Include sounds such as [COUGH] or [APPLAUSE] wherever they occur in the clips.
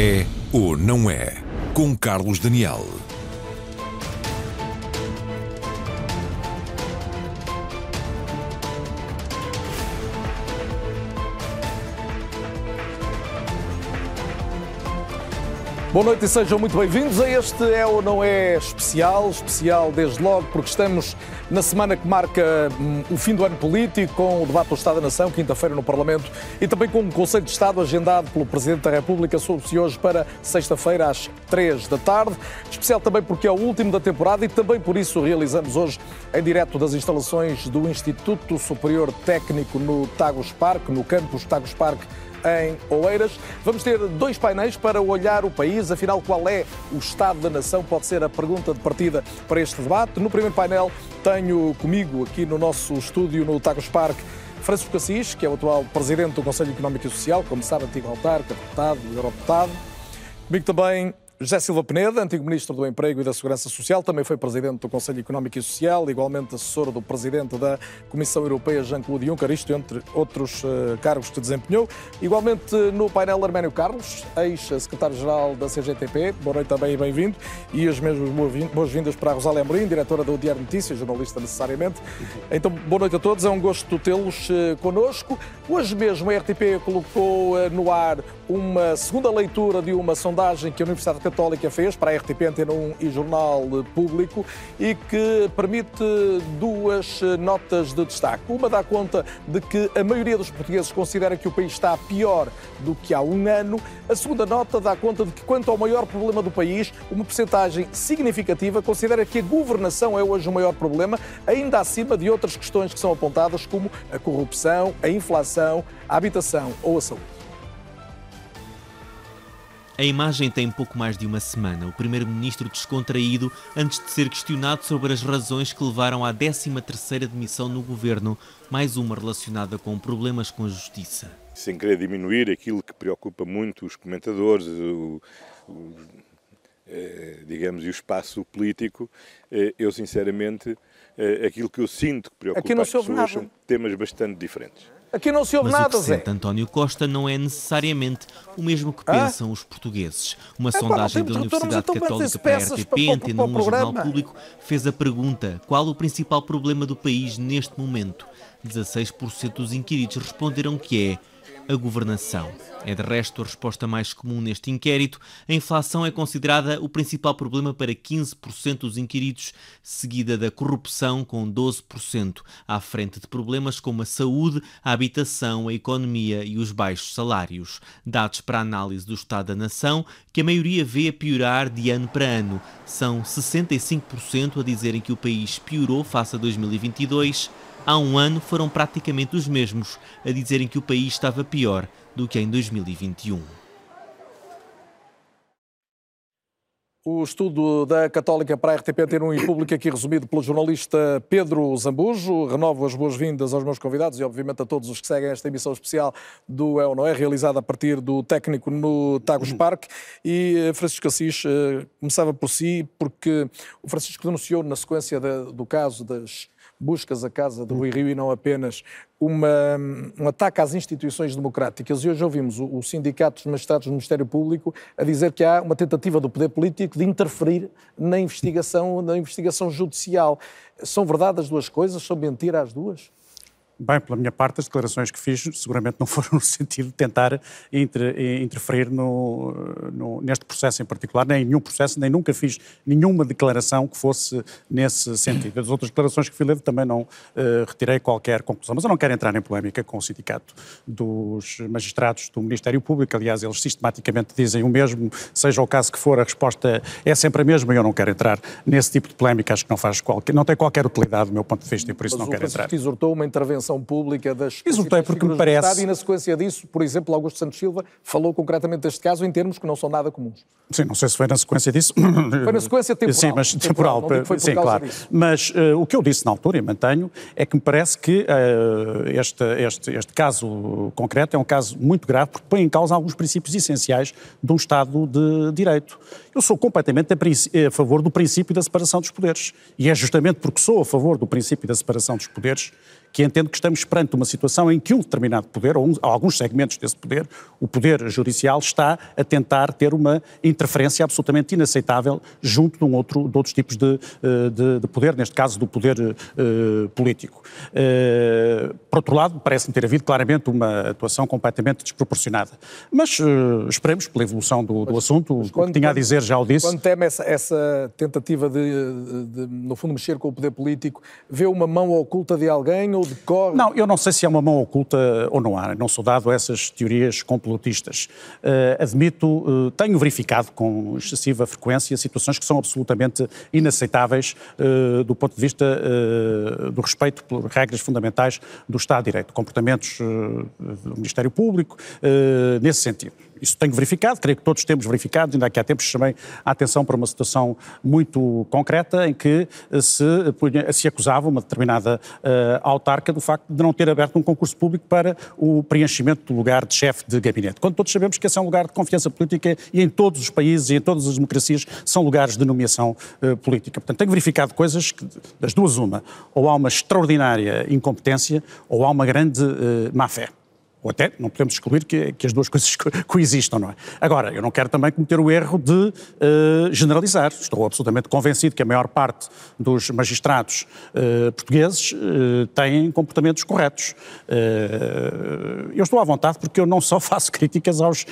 É ou não é? Com Carlos Daniel. Boa noite e sejam muito bem-vindos a este É ou Não É especial, especial desde logo porque estamos na semana que marca hum, o fim do ano político, com o debate do Estado da Nação, quinta-feira no Parlamento, e também com o Conselho de Estado agendado pelo Presidente da República, soube-se hoje para sexta-feira às três da tarde. Especial também porque é o último da temporada e também por isso realizamos hoje em direto das instalações do Instituto Superior Técnico no Tagus Park, no campus Tagus Park em Oeiras. Vamos ter dois painéis para olhar o país. Afinal, qual é o estado da nação? Pode ser a pergunta de partida para este debate. No primeiro painel, tenho comigo aqui no nosso estúdio, no Tagus Park, Francisco Assis, que é o atual presidente do Conselho Económico e Social, como sabe, antigo autarca, deputado, eurodeputado. Comigo também José Silva Peneda, antigo Ministro do Emprego e da Segurança Social, também foi Presidente do Conselho Económico e Social, igualmente assessor do Presidente da Comissão Europeia, Jean-Claude Juncker, isto entre outros uh, cargos que desempenhou. Igualmente no painel Arménio Carlos, ex-Secretário-Geral da CGTP, boa noite também e bem-vindo, e as mesmas boas-vindas para a Rosália Amorim, Diretora do Diário Notícias, jornalista necessariamente. Então, boa noite a todos, é um gosto tê-los uh, connosco. Hoje mesmo a RTP colocou uh, no ar uma segunda leitura de uma sondagem que a Universidade Católica fez para a RTP Antena 1 e Jornal Público e que permite duas notas de destaque. Uma dá conta de que a maioria dos portugueses considera que o país está pior do que há um ano. A segunda nota dá conta de que, quanto ao maior problema do país, uma percentagem significativa considera que a governação é hoje o maior problema, ainda acima de outras questões que são apontadas, como a corrupção, a inflação, a habitação ou a saúde. A imagem tem pouco mais de uma semana. O primeiro-ministro descontraído antes de ser questionado sobre as razões que levaram à 13ª demissão no governo, mais uma relacionada com problemas com a justiça. Sem querer diminuir aquilo que preocupa muito os comentadores, o, o, eh, digamos, e o espaço político, eh, eu sinceramente, eh, aquilo que eu sinto que preocupa as pessoas nada. são temas bastante diferentes. Aqui não se ouve Mas nada, o que sente António Costa não é necessariamente o mesmo que pensam ah? os portugueses. Uma é, sondagem da Universidade Católica para a RTP, Antena 1 Jornal Público, fez a pergunta qual o principal problema do país neste momento. 16% dos inquiridos responderam que é a governação. É de resto a resposta mais comum neste inquérito. A inflação é considerada o principal problema para 15% dos inquiridos, seguida da corrupção com 12%, à frente de problemas como a saúde, a habitação, a economia e os baixos salários. Dados para análise do Estado da Nação, que a maioria vê a piorar de ano para ano. São 65% a dizerem que o país piorou face a 2022 há um ano foram praticamente os mesmos a dizerem que o país estava pior do que em 2021. O estudo da Católica para a RTP ter um e público aqui resumido pelo jornalista Pedro Zambujo. Renovo as boas-vindas aos meus convidados e, obviamente, a todos os que seguem esta emissão especial do É ou Não É, realizada a partir do técnico no Tagus Park. E eh, Francisco Assis eh, começava por si, porque o Francisco denunciou na sequência do caso das buscas a casa de Rui Rio e não apenas uma, um ataque às instituições democráticas. E hoje ouvimos o, o Sindicato dos Magistrados do Ministério Público a dizer que há uma tentativa do poder político de interferir na investigação, na investigação judicial. São verdade as duas coisas? São mentira as duas? Bem, pela minha parte, as declarações que fiz seguramente não foram [LAUGHS] no sentido de tentar inter, interferir no, no, neste processo em particular, nem em nenhum processo, nem nunca fiz nenhuma declaração que fosse nesse sentido. As outras declarações que fui ler também não uh, retirei qualquer conclusão, mas eu não quero entrar em polémica com o Sindicato dos Magistrados do Ministério Público, aliás, eles sistematicamente dizem o mesmo, seja o caso que for, a resposta é sempre a mesma e eu não quero entrar nesse tipo de polémica, acho que não faz qualquer, não tem qualquer utilidade do meu ponto de vista e por isso mas não quero entrar. Exortou uma intervenção intervenção pública das Exultei porque me parece... e na sequência disso, por exemplo, Augusto Santos Silva falou concretamente deste caso em termos que não são nada comuns. Sim, não sei se foi na sequência disso. Foi na sequência temporal. Sim, mas temporal. temporal foi sim, claro. Disso. Mas uh, o que eu disse na altura, e mantenho, é que me parece que uh, este, este, este caso concreto é um caso muito grave porque põe em causa alguns princípios essenciais de um Estado de Direito. Eu sou completamente a, a favor do princípio da separação dos poderes. E é justamente porque sou a favor do princípio da separação dos poderes que entendo que estamos perante uma situação em que um determinado poder, ou, um, ou alguns segmentos desse poder, o poder judicial, está a tentar ter uma interferência absolutamente inaceitável junto de, um outro, de outros tipos de, eh, de, de poder, neste caso do poder uh, político. Uh, por outro lado, parece-me ter havido claramente uma atuação completamente desproporcionada. Mas uh, esperemos pela evolução do, do assunto, o que tinha a dizer já o disse. Quando teme essa, essa tentativa de, de, no fundo, mexer com o poder político, vê uma mão oculta de alguém Não, eu não sei se há uma mão oculta ou não há. Não sou dado a essas teorias complotistas. Uh, admito, uh, tenho verificado com excessiva frequência situações que são absolutamente inaceitáveis uh, do ponto de vista do respeito por regras fundamentais do Estado de Direito, comportamentos do Ministério Público, nesse sentido. Isso tenho verificado, creio que todos temos verificado, ainda aqui há tempos chamei a atenção para uma situação muito concreta em que eh, se, se acusava uma determinada uh, autarca do facto de não ter aberto um concurso público para o preenchimento do lugar de chefe de gabinete, quando todos sabemos que esse é um lugar de confiança política e em todos os países e em todas as democracias são lugares de nomeação uh, política. Portanto, tenho verificado coisas que, das duas uma, ou há uma extraordinária incompetência ou há uma grande uh, má-fé. Ou até não podemos excluir que, que, as duas [LAUGHS] coisas coexistam, não é? Agora, eu não quero também cometer o erro de uh, generalizar. Estou absolutamente convencido que a maior parte dos magistrados uh, portugueses uh, têm comportamentos corretos. eu estou à vontade porque eu não só [LAUGHS] faço críticas aos,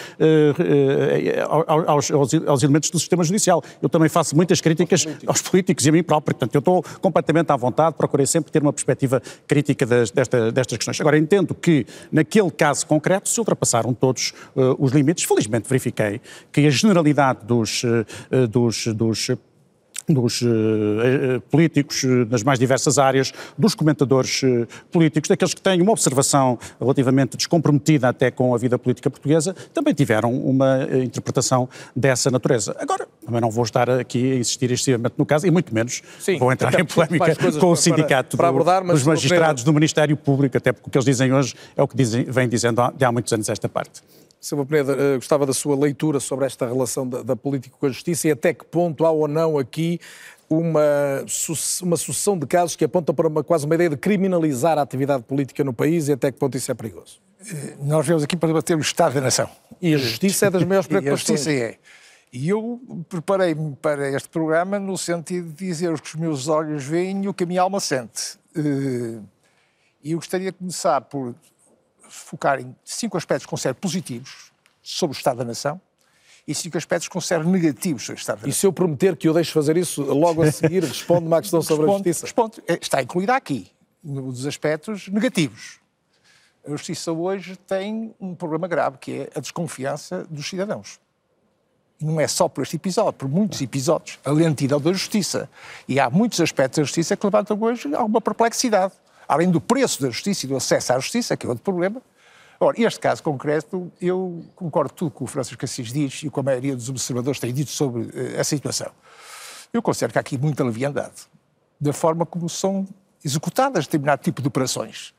aos, aos, aos, elementos do sistema judicial, eu também faço muitas críticas políticos. aos políticos e a mim próprio. Portanto, eu estou completamente à vontade, procurei sempre ter uma perspectiva crítica das, desta, destas questões. Agora, entendo que naquele caso concreto se ultrapassaram todos uh, os limites. Felizmente verifiquei que a generalidade dos, uh, dos, dos dos uh, políticos nas mais diversas áreas, dos comentadores uh, políticos, daqueles que têm uma observação relativamente descomprometida até com a vida política portuguesa, também tiveram uma uh, interpretação dessa natureza. Agora, também não vou estar aqui a insistir excessivamente no caso, e muito menos Sim, vou entrar [LAUGHS] em polémica com o sindicato para, para abordar, do, dos magistrados do Ministério Público, até porque o que eles dizem hoje é o que dizem, vem dizendo há, há muitos anos esta parte. Silva Peneda, uh, gostava da sua leitura sobre esta relação da, da, política com a justiça e até que ponto há ou não aqui uma, uma sucessão de casos que apontam para uma, quase uma ideia de criminalizar a atividade política no país e até que ponto isso é perigoso. Eh, nós vemos aqui para debater o Estado da Nação. E a justiça é das maiores preocupações. [LAUGHS] a justiça é. E eu preparei-me para este programa no sentido de dizer o que os meus olhos veem e o que a minha alma sente. Eh, e eu gostaria de começar por focar em cinco aspectos que considero positivos sobre o Estado da Nação e cinco aspectos que considero negativos sobre o Estado da Nação. E se eu prometer que eu deixo fazer isso logo a seguir, [LAUGHS] responde-me à questão sobre responde, a justiça? É, está incluída aqui, nos aspectos negativos. A justiça hoje tem um problema grave, que é a desconfiança dos cidadãos. E não é só por este episódio, por muitos episódios. A lentidão da justiça. E há muitos aspectos da justiça que levantam hoje alguma perplexidade além do preço da justiça e do acesso à justiça, que é outro problema. Ora, este caso concreto, eu concordo tudo com o Francisco Assis diz e com a maioria dos observadores têm dito sobre uh, essa situação. Eu considero que há aqui muita leviandade da forma como são executadas determinado tipo de operações.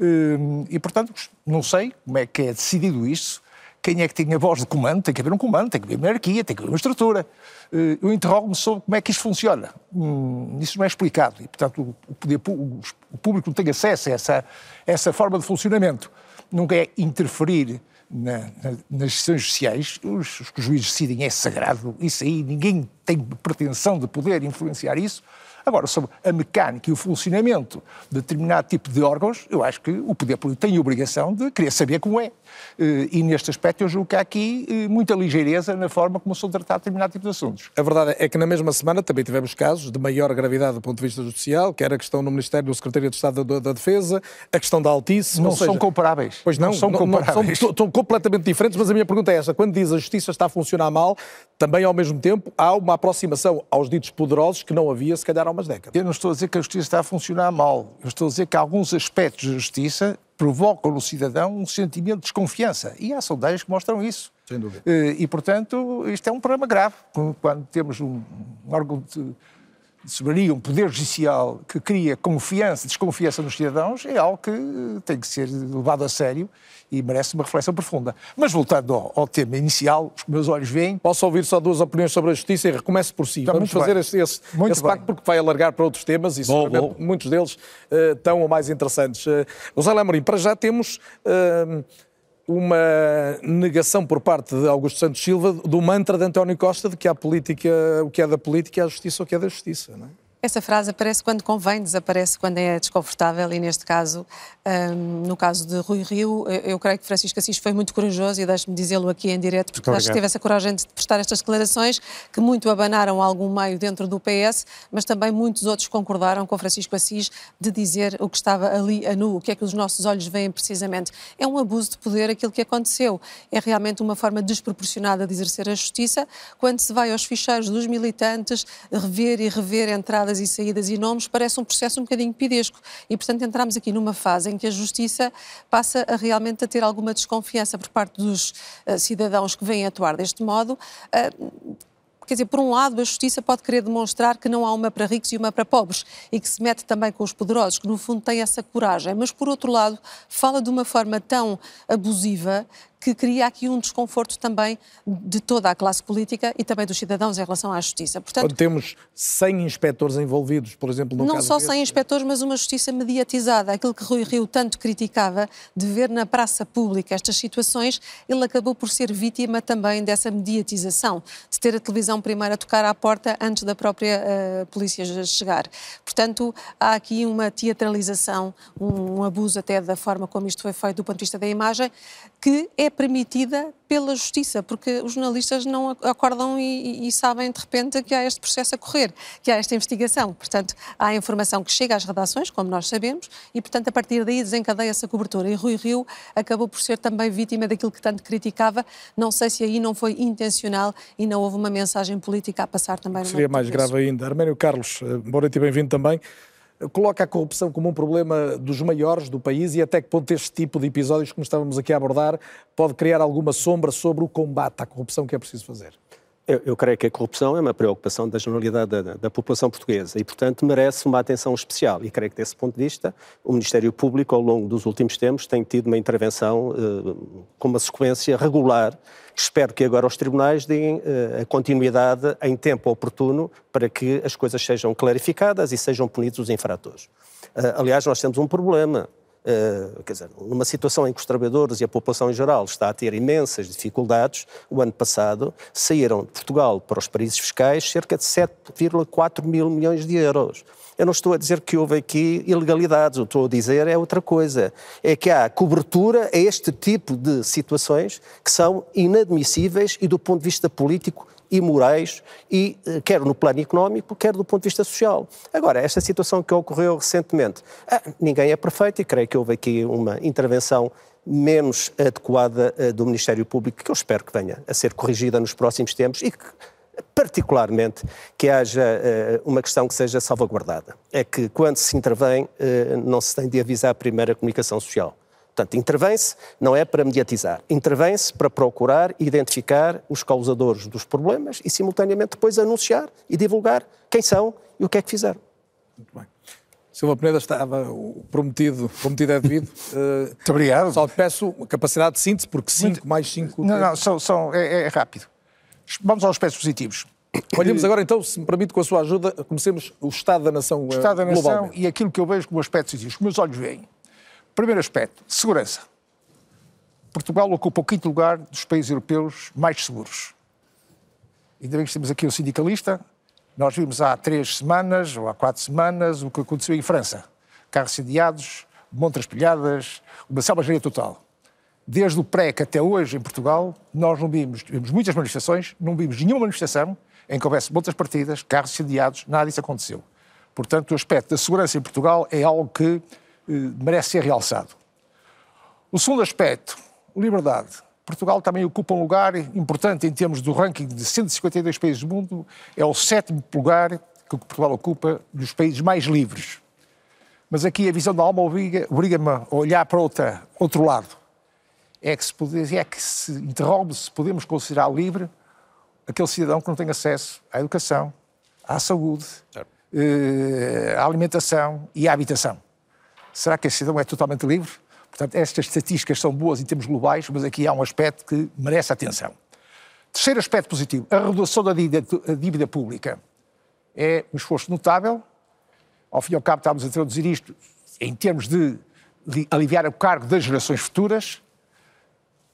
Uh, e, portanto, não sei como é que é decidido isso, quem é que tem a voz de comando, tem que haver um comando, tem que haver uma hierarquia, tem que haver uma estrutura. Eh, eu interrogo-me sobre como é que isso funciona. Hum, isso não é explicado e, portanto, o, poder, o público não tem acesso a essa, essa forma de funcionamento. Nunca é interferir na, na, nas decisões judiciais, os, os que os juízes decidem é sagrado, isso aí ninguém tem pretensão de poder influenciar isso. Agora, sobre a mecânica e o funcionamento de determinado tipo de órgãos, eu acho que o poder político tem a obrigação de querer saber como é. Eh, e neste aspecto eu julgo que há aqui eh, muita ligeireza na forma como são tratados determinado tipo de assuntos. A verdade é que na mesma semana também tivemos casos de maior gravidade do ponto de vista judicial, que era a questão no Ministério do Secretário de Estado da, da Defesa, a questão da Altice. Não seja, são comparáveis. Pois não, não são comparáveis. São, são completamente diferentes, mas a minha pergunta é esta. Quando diz a justiça está a funcionar mal, também ao mesmo tempo há uma aproximação aos ditos poderosos que não havia se calhar há umas décadas. Eu não estou a dizer que a justiça está a funcionar mal. Eu estou a dizer que alguns aspectos da justiça provocam no cidadão um sentimento de desconfiança. E há sondagens que mostram isso. Sem dúvida. Eh, e, portanto, isto é um problema grave. Quando temos um, órgão de soberania, um poder judicial que cria confiança, desconfiança nos cidadãos, é algo que tem que ser levado a sério e merece uma reflexão profunda. Mas voltando ao, ao tema inicial, os meus olhos veem. Posso ouvir só duas opiniões sobre a justiça e recomeço por si. Está Vamos fazer bem. esse, esse, esse pacto porque vai alargar para outros temas e bom, bom. muitos deles uh, tão ou mais interessantes. Uh, José Amorim, para já temos. Uh, uma negação por parte de Augusto Santos Silva do mantra de António Costa de que a política, o que é da política é a justiça, o que é da justiça. Não é? Essa frase aparece quando convém, desaparece quando é desconfortável e neste caso, um, no caso de Rui Rio, eu creio que Francisco Assis foi muito corajoso e deixe-me dizê-lo aqui em direto, porque acho que teve essa coragem de prestar estas declarações que muito abanaram algum meio dentro do PS, mas também muitos outros concordaram com Francisco Assis de dizer o que estava ali a nu, o que é que os nossos olhos veem precisamente. É um abuso de poder aquilo que aconteceu. É realmente uma forma desproporcionada de exercer a justiça quando se vai aos ficheiros dos militantes rever e rever entradas entradas e saídas e nomes parece um processo um bocadinho pidesco. E, portanto, entramos aqui numa fase em que a justiça passa a realmente a ter alguma desconfiança por parte dos uh, cidadãos que vêm atuar deste modo. Uh, quer dizer, por um lado, a justiça pode querer demonstrar que não há uma para ricos e uma para pobres e que se mete também com os poderosos, que no fundo têm essa coragem, mas por outro lado, fala de uma forma tão abusiva que cria aqui um desconforto também de toda a classe política e também dos cidadãos em relação à justiça. Portanto, Quando temos 100 inspectores envolvidos, por exemplo, no não caso só 100 inspectores, mas uma justiça mediatizada. Aquilo que Rui Rio tanto criticava de ver na praça pública estas situações, ele acabou por ser vítima também dessa mediatização, de ter a televisão primeiro a tocar à porta antes da própria uh, polícia chegar. Portanto, há aqui uma teatralização, um, um abuso até da forma como isto foi feito do ponto de vista da imagem, que é permitida pela justiça, porque os jornalistas não acordam e, e, sabem de repente que há este processo a correr, que há esta investigação. Portanto, há informação que chega às redações, como nós sabemos, e portanto a partir daí desencadeia-se a cobertura. E Rui Rio acabou por ser também vítima daquilo que tanto criticava. Não sei se aí não foi intencional e não houve uma mensagem política a passar também. Seria mais grave ainda. Arménio Carlos, eh, boa noite e bem-vindo também coloca a corrupção como um problema dos maiores do país e até que ponto este tipo de episódios, como estávamos aqui a abordar, pode criar alguma sombra sobre o combate à corrupção que é preciso fazer? Eu, eu, creio que a corrupção é uma preocupação da generalidade da, da, população portuguesa e, portanto, merece uma atenção especial. E creio que, desse ponto de vista, o Ministério Público, ao longo dos últimos tempos, tem tido uma intervenção eh, com uma sequência regular. Espero que agora os tribunais deem eh, a continuidade em tempo oportuno para que as coisas sejam clarificadas e sejam punidos os infratores. Eh, aliás, nós temos um problema Uh, quer dizer, numa situação em que os trabalhadores e a população em geral está a ter imensas dificuldades, o ano passado saíram de Portugal para os países fiscais cerca de 7,4 mil milhões de euros. Eu não estou a dizer que houve aqui ilegalidades, o que estou a dizer é outra coisa. É que há cobertura a este tipo de situações que são inadmissíveis e, do ponto de vista político, e morais, e, eh, quer no plano económico, quer do ponto de vista social. Agora, esta situação que ocorreu recentemente, ah, ninguém é perfeito e creio que houve aqui uma intervenção menos adequada uh, do Ministério Público, que eu espero que venha a ser corrigida nos próximos tempos e que, particularmente, que haja uh, uma questão que seja salvaguardada. É que quando se intervém, uh, não se tem de avisar primeiro a comunicação social. Portanto, intervém-se não é para mediatizar, intervém-se para procurar identificar os causadores dos problemas e, simultaneamente, depois anunciar e divulgar quem são e o que é que fizeram. Muito bem. Silva Peneda estava o prometido, prometido é devido. Uh, [LAUGHS] Muito obrigado. Só peço capacidade de síntese, porque 5 mais 5... Não, não, são, são, é, é, rápido. Vamos aos aspectos positivos. Olhemos agora então, se me permite, com a sua ajuda, comecemos o Estado da Nação O Estado da Nação e aquilo que eu vejo como aspectos positivos. Os meus olhos veem. Primeiro aspecto, segurança. Portugal ocupa o quinto lugar dos países europeus mais seguros. Ainda bem que temos aqui o sindicalista. Nós vimos há três semanas, ou há quatro semanas, o que aconteceu em França. Carros incendiados, montras pilhadas, uma selvageria total. Desde o que até hoje, em Portugal, nós não vimos, vimos muitas manifestações, não vimos nenhuma manifestação em que houvesse muitas partidas, carros incendiados, nada disso aconteceu. Portanto, o aspecto da segurança em Portugal é algo que merece ser realçado. O segundo aspecto, liberdade. Portugal também ocupa um lugar importante em termos do ranking de 152 países do mundo, é o sétimo lugar que Portugal ocupa dos países mais livres. Mas aqui a visão da alma obriga-me obriga a olhar para outra, outro lado. É que se, pode, é que se interrompe se podemos considerar livre aquele cidadão que não tem acesso à educação, à saúde, a alimentação e a habitação. Será que a cidadão é totalmente livre? Portanto, estas estatísticas são boas em termos globais, mas aqui há um aspecto que merece atenção. Terceiro aspecto positivo, a redução da dívida, dívida pública. É um esforço notável. Ao fim e ao cabo, estamos a traduzir isto em termos de aliviar o cargo das gerações futuras.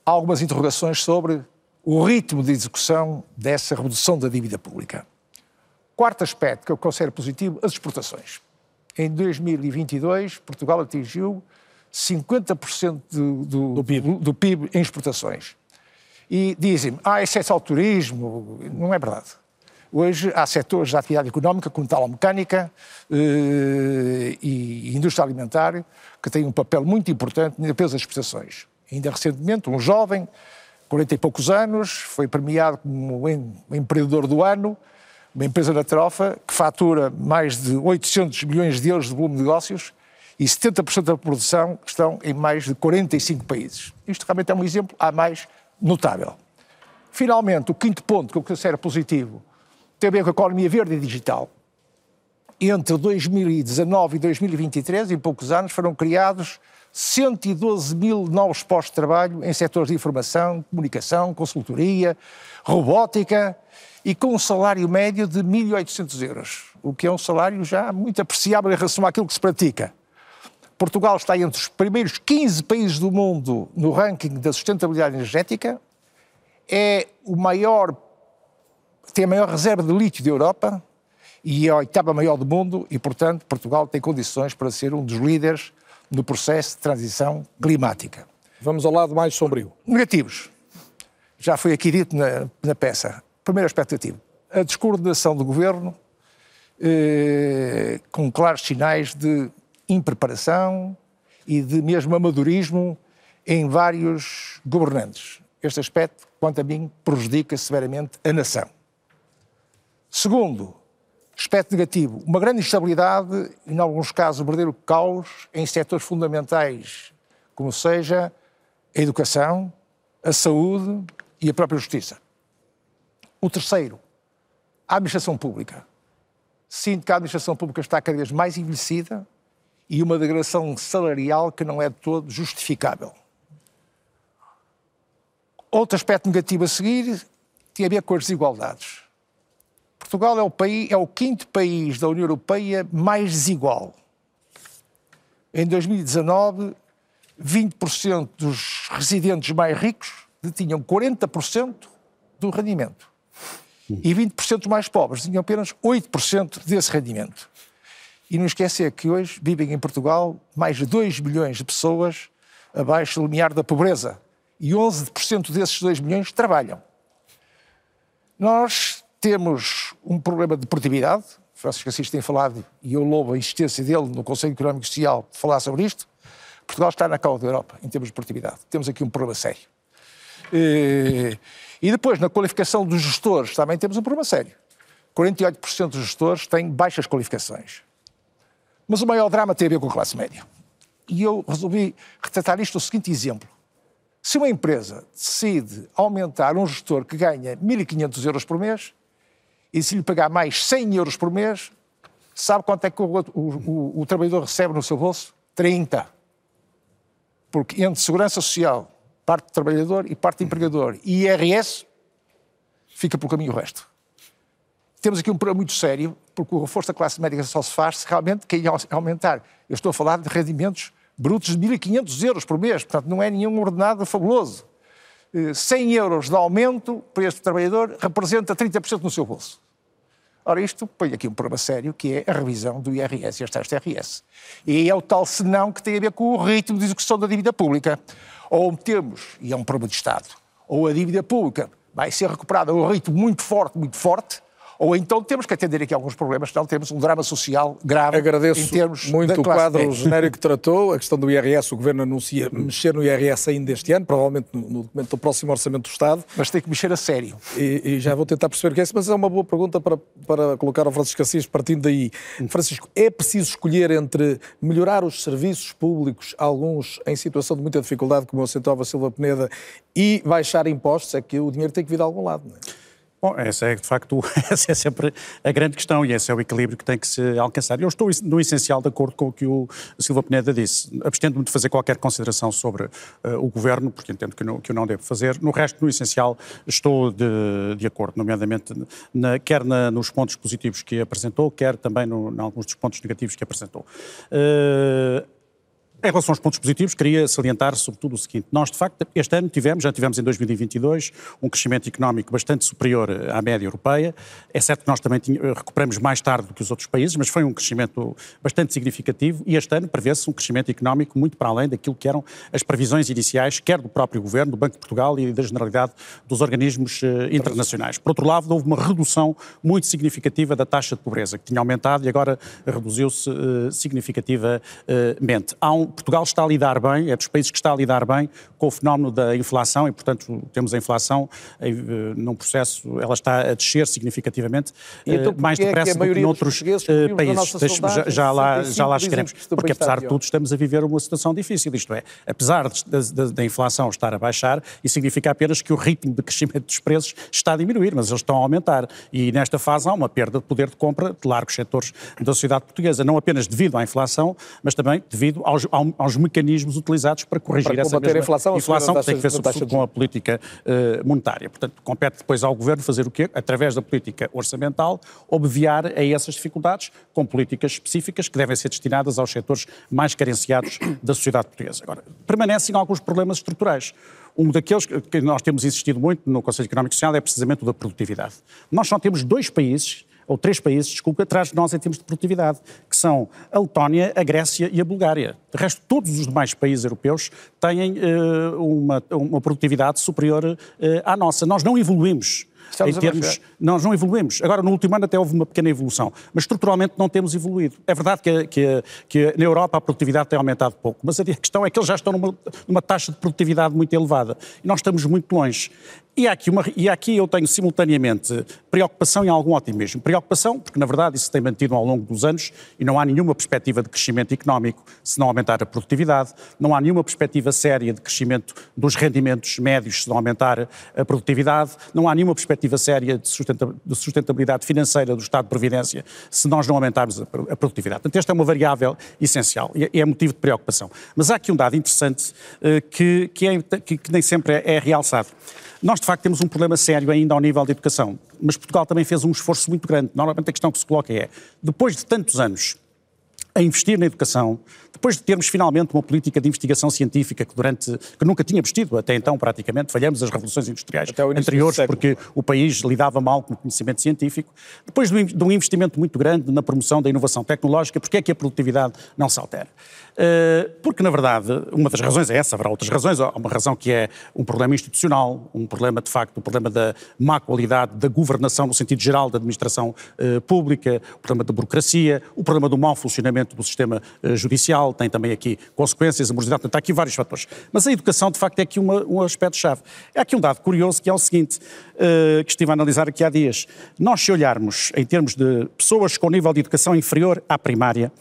Há algumas interrogações sobre o ritmo de execução dessa redução da dívida pública. Quarto aspecto que eu considero positivo, as exportações. Em 2022, Portugal atingiu 50% do, do, do, PIB. do PIB em exportações e dizem ah, isso é só turismo. Não é verdade. Hoje há setores da atividade económica, como talomecânica eh, e indústria alimentar, que têm um papel muito importante na defesa das exportações. Ainda recentemente, um jovem, 40 e poucos anos, foi premiado como empreendedor do ano, uma empresa na trofa, que fatura mais de 800 milhões de euros de volume de negócios e 70% da produção estão em mais de 45 países. Isto realmente é um exemplo, há mais notável. Finalmente, o quinto ponto que eu considero positivo tem a ver com a economia verde e digital. Entre 2019 e 2023, em poucos anos, foram criados 112 mil novos postos de trabalho em setores de informação, comunicação, consultoria, robótica e com um salário médio de 1.800 euros, o que é um salário já muito apreciável em relação àquilo que se pratica. Portugal está entre os primeiros 15 países do mundo no ranking da sustentabilidade energética, é o maior, tem a maior reserva de lítio da Europa e é a oitava maior do mundo e, portanto, Portugal tem condições para ser um dos líderes no processo de transição climática. Vamos ao lado mais sombrio. Negativos. Já foi aqui dito na, na peça. Primeiro aspecto negativo. A descoordenação do governo, eh, com claros sinais de impreparação e de mesmo amadorismo em vários governantes. Este aspecto, quanto a mim, prejudica severamente a nação. Segundo, aspecto negativo, uma grande instabilidade e, em alguns casos, um verdadeiro caos em setores fundamentais, como seja a educação, a saúde e a própria justiça. O terceiro, a administração pública. Sinto que a administração pública está cada vez mais envelhecida, e uma degradação salarial que não é de todo justificável. Outro aspecto negativo a seguir tem a ver com as desigualdades. Portugal é o, país, é o quinto país da União Europeia mais desigual. Em 2019, 20% dos residentes mais ricos detinham 40% do rendimento. E 20% dos mais pobres tinham apenas 8% desse rendimento. E não esquecer que hoje vivem em Portugal mais de 2 milhões de pessoas abaixo do limiar da pobreza. E 11% desses 2 milhões trabalham. Nós temos um problema de produtividade. Francisco Assis tem falado, e eu louvo a insistência dele no Conselho Económico e Social de falar sobre isto. Portugal está na cauda da Europa em termos de produtividade. Temos aqui um problema sério. E depois, na qualificação dos gestores, também temos um problema sério. 48% dos gestores têm baixas qualificações. Mas o maior drama tem a ver com a classe média. E eu resolvi retratar isto no seguinte exemplo. Se uma empresa decide aumentar um gestor que ganha 1.500 euros por mês e se lhe pagar mais 100 euros por mês, sabe quanto é que o, o, o, o trabalhador recebe no seu bolso? 30. Porque entre segurança social, parte do trabalhador e parte do empregador e IRS, fica pelo caminho o resto. Temos aqui um problema muito sério, porque o reforço da classe médica só se faz se realmente quem aumentar. Eu estou a falar de rendimentos brutos de 1.500 euros por mês, portanto não é nenhum ordenado fabuloso. 100 eh, euros de aumento para este trabalhador representa 30% no seu bolso. Ora, isto põe aqui um problema sério, que é a revisão do IRS e de IRS. E é o tal senão que tem a ver com o ritmo de execução da dívida pública. Ou temos, e é um problema de Estado, ou a dívida pública vai ser recuperada a um ritmo muito forte, muito forte, ou então temos que atender aqui alguns problemas, senão temos um drama social grave Agradeço em termos muito o quadro genérico que tratou, a questão do IRS, o Governo anuncia [LAUGHS] mexer no IRS ainda este ano, provavelmente no, documento do próximo Orçamento do Estado. Mas tem que mexer a sério. E, e, já vou tentar perceber o que é isso, mas é uma boa pergunta para, para colocar ao Francisco Assis, partindo daí. Francisco, é preciso escolher entre melhorar os serviços públicos, alguns em situação de muita dificuldade, como o Central Silva Peneda, e baixar impostos? É que o dinheiro tem que vir de algum lado, não é? Bom, essa é de facto [LAUGHS] essa é sempre a grande questão e esse é o equilíbrio que tem que se alcançar. Eu estou no essencial de acordo com o que o Silva Peneda disse. Abstendo-me de fazer qualquer consideração sobre uh, o governo, porque entendo que não, que eu não devo fazer. No resto, no essencial, estou de, de acordo, nomeadamente na, quer na, nos pontos positivos que apresentou, quer também no, em alguns dos pontos negativos que apresentou. Uh, em relação aos pontos positivos, queria salientar sobretudo o seguinte. Nós, de facto, este ano tivemos, já tivemos em 2022, um crescimento económico bastante superior à média europeia. É certo que nós também recuperamos mais tarde do que os outros países, mas foi um crescimento bastante significativo e este ano prevê-se um crescimento económico muito para além daquilo que eram as previsões iniciais, quer do próprio Governo, do Banco de Portugal e da generalidade dos organismos uh, internacionais. Por outro lado, houve uma redução muito significativa da taxa de pobreza, que tinha aumentado e agora reduziu-se uh, significativamente. Há um Portugal está a lidar bem, é dos países que está a lidar bem com o fenómeno da inflação e, portanto, temos a inflação em, uh, num processo, ela está a descer significativamente, e então, uh, mais depressa é do que noutros uh, países. Já, já, lá, já lá chegaremos. Porque, apesar de tudo, estamos a viver uma situação difícil. Isto é, apesar da inflação estar a baixar, isso significa apenas que o ritmo de crescimento dos preços está a diminuir, mas eles estão a aumentar. E nesta fase há uma perda de poder de compra de largos setores da sociedade portuguesa, não apenas devido à inflação, mas também devido aos, ao, aos mecanismos utilizados para corrigir para essa mesma a inflação, inflação que tem que ver sobretudo com a política uh, monetária. Portanto, compete depois ao Governo fazer o quê? Através da política orçamental, obviar a essas dificuldades com políticas específicas que devem ser destinadas aos setores mais carenciados [COUGHS] da sociedade portuguesa. Agora, permanecem alguns problemas estruturais. Um daqueles que nós temos insistido muito no Conselho Económico e Social é precisamente o da produtividade. Nós só temos dois países ou três países, desculpa, atrás de nós em termos de produtividade, que são a Letónia, a Grécia e a Bulgária. De resto, todos os demais países europeus têm uh, uma, uma produtividade superior uh, à nossa. Nós não evoluímos. Estamos em termos, nós não evoluímos. Agora, no último ano até houve uma pequena evolução, mas estruturalmente não temos evoluído. É verdade que, que, que na Europa a produtividade tem aumentado pouco, mas a questão é que eles já estão numa, numa taxa de produtividade muito elevada e nós estamos muito longe. E, aqui uma, e aqui eu tenho simultaneamente preocupação e algum otimismo. Preocupação, porque na verdade isso tem mantido ao longo dos anos e não há nenhuma perspectiva de crescimento económico se não aumentar a produtividade, não há nenhuma perspectiva séria de crescimento dos rendimentos médios se não aumentar a produtividade, não há nenhuma perspectiva séria de sustentabilidade financeira do Estado de Previdência se nós não aumentarmos a produtividade. Portanto, esta é uma variável essencial e é motivo de preocupação. Mas há aqui um dado interessante uh, que, que, é, que, que nem sempre é, é realçado. Nós, de facto, temos um problema sério ainda ao nível da educação, mas Portugal também fez um esforço muito grande. Normalmente a questão que se coloca é, depois de tantos anos a investir na educação, depois de termos finalmente uma política de investigação científica que durante que nunca tínhamos tido até então praticamente, falhamos as revoluções industriais anteriores porque o país lidava mal com o conhecimento científico, depois de um investimento muito grande na promoção da inovação tecnológica, porque é que a produtividade não se altera? Eh, porque, na verdade, uma das razões é essa, haverá outras razões. Há uma razão que é um problema institucional, um problema, de facto, um problema da má qualidade da governação no sentido geral da administração uh, pública, o problema da burocracia, o problema do mau funcionamento do sistema uh, judicial, tem também aqui consequências, a morosidade, portanto, há aqui vários fatores. Mas a educação, de facto, é aqui uma, um aspecto-chave. É aqui um dado curioso que é o seguinte, que estive a analisar aqui há dias. Nós, se olharmos em termos de pessoas com nível de educação inferior à primária,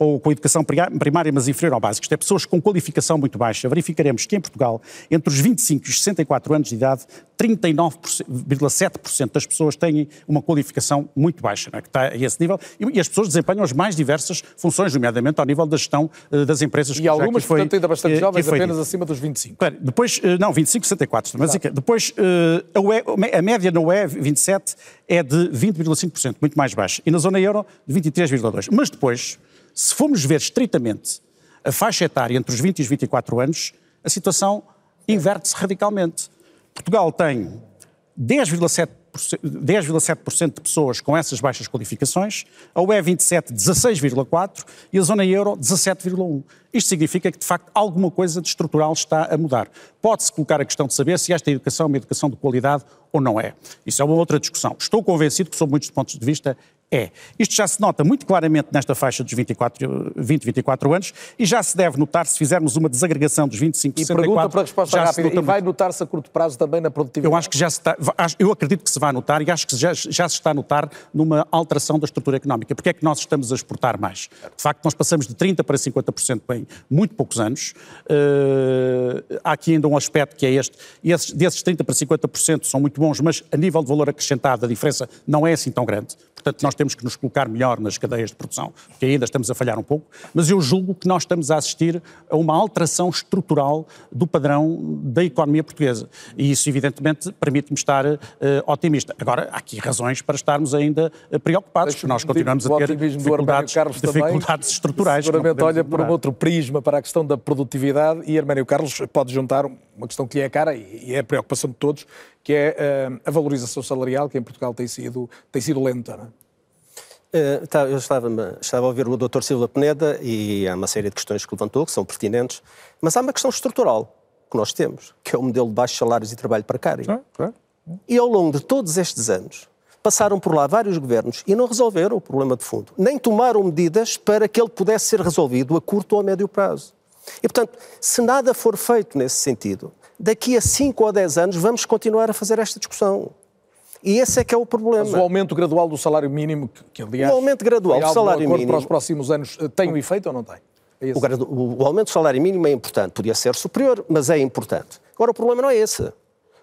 ou com educação primária, mas inferior ao básico, isto é, pessoas com qualificação muito baixa, verificaremos que em Portugal, entre os 25 e os 64 anos de idade, 39,7% das pessoas têm uma qualificação muito baixa, é? que está a esse nível, e, as pessoas desempenham as mais diversas funções, nomeadamente ao nível da gestão uh, das empresas. E algumas, foi, portanto, ainda bastante uh, jovens, apenas dito. acima dos 25. Depois, uh, não, 25, 64, mas claro. depois a, UE, a média na UE 27 é de 20,5%, muito mais baixa, e na zona euro de 23,2%. Mas depois se formos ver estritamente a faixa etária entre os 20 e os 24 anos, a situação inverte-se radicalmente. Portugal tem 10,7% 10,7% de pessoas com essas baixas qualificações, a UE 27 16,4% e a zona euro 17,1%. Isto significa que, de facto, alguma coisa de estrutural está a mudar. Pode-se colocar a questão de saber se esta educação é uma educação de qualidade ou não é. Isso é uma outra discussão. Estou convencido que, sob muitos pontos de vista, É. Isto já se nota muito claramente nesta faixa dos 24, 20, 24 anos e já se deve notar se fizermos uma desagregação dos 25, e 64. E pergunta para a resposta rápida, e vai notar-se a curto prazo também na produtividade? Eu acho que já se está, eu acredito que se vai notar e acho que já, já se está a notar numa alteração da estrutura económica. Porque é que nós estamos a exportar mais? De facto, nós passamos de 30% para 50% em muito poucos anos. Uh, há aqui ainda um aspecto que é este, esses, desses 30% para 50% são muito bons, mas a nível de valor acrescentado a diferença não é assim tão grande. Portanto, nós temos que nos colocar melhor nas cadeias de produção, porque ainda estamos a falhar um pouco, mas eu julgo que nós estamos a assistir a uma alteração estrutural do padrão da economia portuguesa. E isso, evidentemente, permite-me estar uh, otimista. Agora, há aqui razões para estarmos ainda uh, preocupados, porque nós continuamos a ter dificuldades, dificuldades estruturais. Seguramente olha por um outro prisma para a questão da produtividade e Arménio Carlos pode juntar uma questão que lhe é cara e é a preocupação de todos, que é uh, a valorização salarial, que em Portugal tem sido, tem sido lenta. Não é? Uh, tá, eu estava, estava a ouvir o Dr. Silva Peneda e há uma série de questões que levantou, que são pertinentes, mas há uma questão estrutural que nós temos, que é o modelo de baixos salários e trabalho precário. Ah, E ao longo de todos estes anos, passaram por lá vários governos e não resolveram o problema de fundo, nem tomaram medidas para que ele pudesse ser resolvido a curto ou a médio prazo. E, portanto, se nada for feito nesse sentido, daqui a 5 ou 10 anos vamos continuar a fazer esta discussão. E esse é que é o problema. Mas o aumento gradual do salário mínimo, que, aliás. O aumento gradual do salário mínimo. para os próximos anos eh, tem um efeito ou não tem? É o, o, aumento do salário mínimo é importante. Podia ser superior, mas é importante. Agora, o problema não é esse.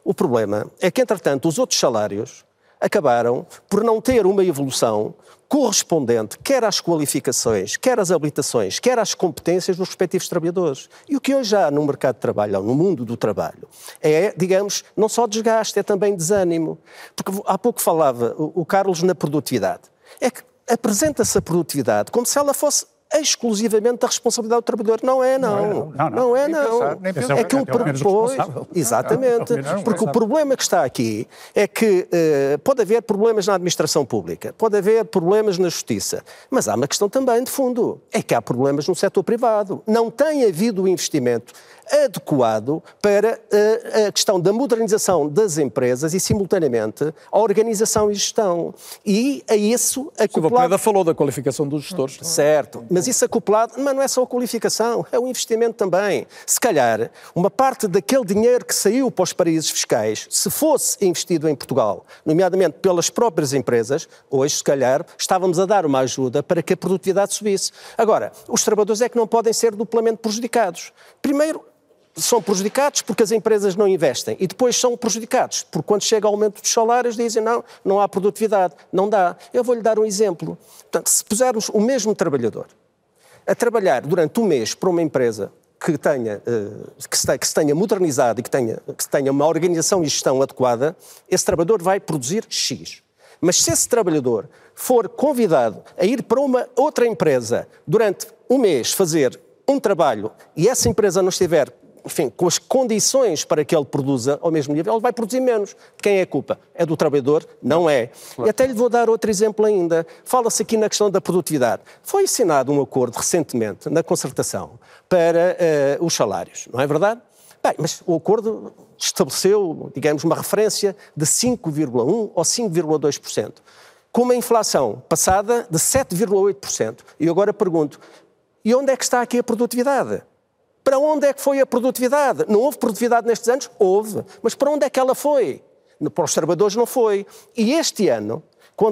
O problema é que, entretanto, os outros salários acabaram por não ter uma evolução correspondente, quer às qualificações, quer às habilitações, quer às competências dos respectivos trabalhadores. E o que hoje há no mercado de trabalho, ou no mundo do trabalho, é, digamos, não só desgaste, é também desânimo. Porque há pouco falava o Carlos na produtividade. É que apresenta-se a produtividade como se ela fosse exclusivamente da responsabilidade do trabalhador. Não é, não. Não, não. não é, não. é que o propôs. Exatamente. Porque o problema que está aqui é que uh, pode haver problemas na administração pública, pode haver problemas na justiça, mas há uma questão também de fundo. É que há problemas no setor privado. Não tem havido investimento adequado para uh, a questão da modernização das empresas e, simultaneamente, a organização e gestão. E a isso acoplado... Silva falou da qualificação dos gestores. Certo, mas isso acoplado, mas não é só a qualificação, é o investimento também. Se calhar, uma parte daquele dinheiro que saiu para os paraísos fiscais, se fosse investido em Portugal, nomeadamente pelas próprias empresas, hoje, se calhar, estávamos a dar uma ajuda para que a produtividade subisse. Agora, os trabalhadores é que não podem ser duplamente prejudicados. Primeiro, são prejudicados porque as empresas não investem e depois são prejudicados porque quando chega o aumento dos salários dizem não, não há produtividade, não dá. Eu vou-lhe dar um exemplo. Portanto, se pusermos o mesmo trabalhador a trabalhar durante um mês para uma empresa que tenha, eh, que se, tenha modernizado e que tenha, que tenha uma organização e gestão adequada, esse trabalhador vai produzir X. Mas se esse trabalhador for convidado a ir para uma outra empresa durante um mês fazer um trabalho e essa empresa não estiver enfim, com as condições para que ele produza ao mesmo nível, ele vai produzir menos. Quem é a culpa? É do trabalhador? Não é. Claro. E até lhe vou dar outro exemplo ainda. Fala-se aqui na questão da produtividade. Foi assinado um acordo recentemente na concertação para uh, os salários, não é verdade? Bem, mas o acordo estabeleceu, digamos, uma referência de 5,1% ou 5,2%, com uma inflação passada de 7,8%. E agora pergunto, e onde é que está aqui a produtividade? Para onde é que foi a produtividade? Não houve produtividade nestes anos? Houve. Mas para onde é que ela foi? Para os trabalhadores não foi. E este ano,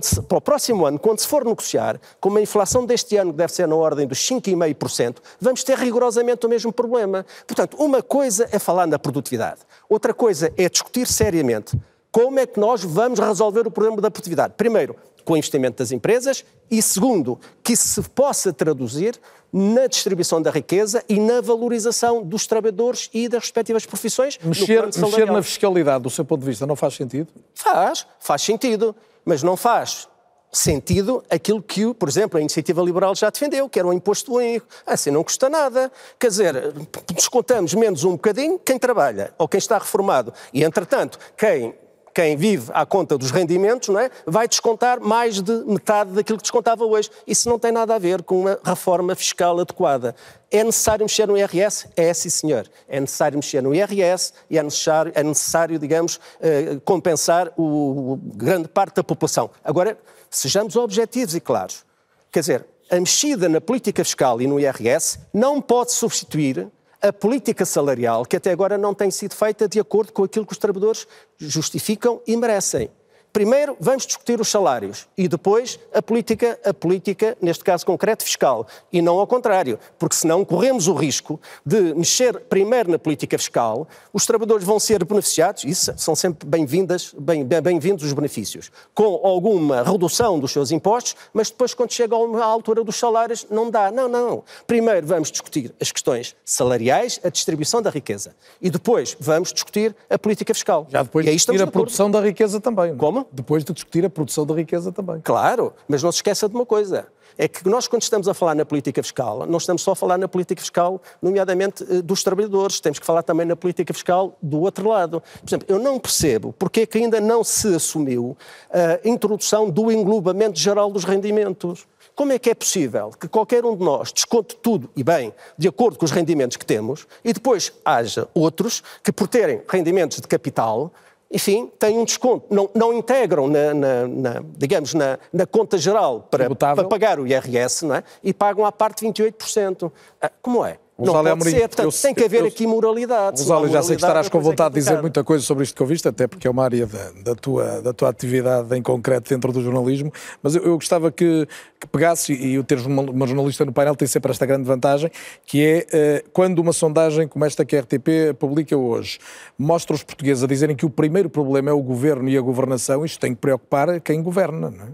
se, para o próximo ano, quando se for negociar, com uma inflação deste ano que deve ser na ordem dos 5,5%, vamos ter rigorosamente o mesmo problema. Portanto, uma coisa é falar na produtividade, outra coisa é discutir seriamente como é que nós vamos resolver o problema da produtividade. Primeiro, com o investimento das empresas e, segundo, que isso se possa traduzir na distribuição da riqueza e na valorização dos trabalhadores e das respectivas profissões. Mexer, mexer na fiscalidade, do seu ponto de vista, não faz sentido? Faz, faz sentido, mas não faz sentido aquilo que, por exemplo, a Iniciativa Liberal já defendeu, que era um imposto único. Assim não custa nada. Quer dizer, descontamos menos um bocadinho quem trabalha ou quem está reformado. E, entretanto, quem quem vive à conta dos rendimentos não é, vai descontar mais de metade daquilo que descontava hoje. Isso não tem nada a ver com uma reforma fiscal adequada. É necessário mexer no IRS? É, sim, senhor. É necessário mexer no IRS e é necessário, é necessário digamos, eh, compensar o, grande parte da população. Agora, sejamos objetivos e claros. Quer dizer, a mexida na política fiscal e no IRS não pode substituir a política salarial que até agora não tem sido feita de acordo com aquilo que os trabalhadores justificam e merecem. Primeiro vamos discutir os salários e depois a política, a política, neste caso concreto, fiscal. E não ao contrário, porque senão corremos o risco de mexer primeiro na política fiscal, os trabalhadores vão ser beneficiados, isso são sempre bem-vindas, bem-vindos os benefícios, com alguma redução dos seus impostos, mas depois quando chega à altura dos salários não dá. Não, não. Primeiro vamos discutir as questões salariais, a distribuição da riqueza. E depois vamos discutir a política fiscal. Já depois de discutir a produção da riqueza também. Não? Depois de discutir a produção da riqueza também. Claro, mas não se esqueça de uma coisa. É que nós, quando estamos a falar na política fiscal, não estamos só a falar na política fiscal, nomeadamente eh, dos trabalhadores, temos que falar também na política fiscal do outro lado. Por exemplo, eu não percebo porque é que ainda não se assumiu a introdução do englobamento geral dos rendimentos. Como é que é possível que qualquer um de nós desconte tudo e bem, de acordo com os rendimentos que temos, e depois haja outros que, por terem rendimentos de capital, enfim, têm um desconto. Não, não integram, na, na, na digamos, na, conta geral para, para, pagar o IRS não é? e pagam à parte 28%. Ah, como é? Não pode Amorim, ser, portanto, eu, tem que haver eu, aqui moralidade. Gonçalo, já sei que estarás com vontade de dizer muita coisa sobre isto que ouviste, até porque é uma área da, da, tua, da tua atividade em concreto dentro do jornalismo, mas eu, eu gostava que, que pegasse, e o teres uma, uma, jornalista no painel tem sempre esta grande vantagem, que é uh, quando uma sondagem como esta que a RTP publica hoje mostra os portugueses a dizerem que o primeiro problema é o governo e a governação, isto tem que preocupar quem governa, não é?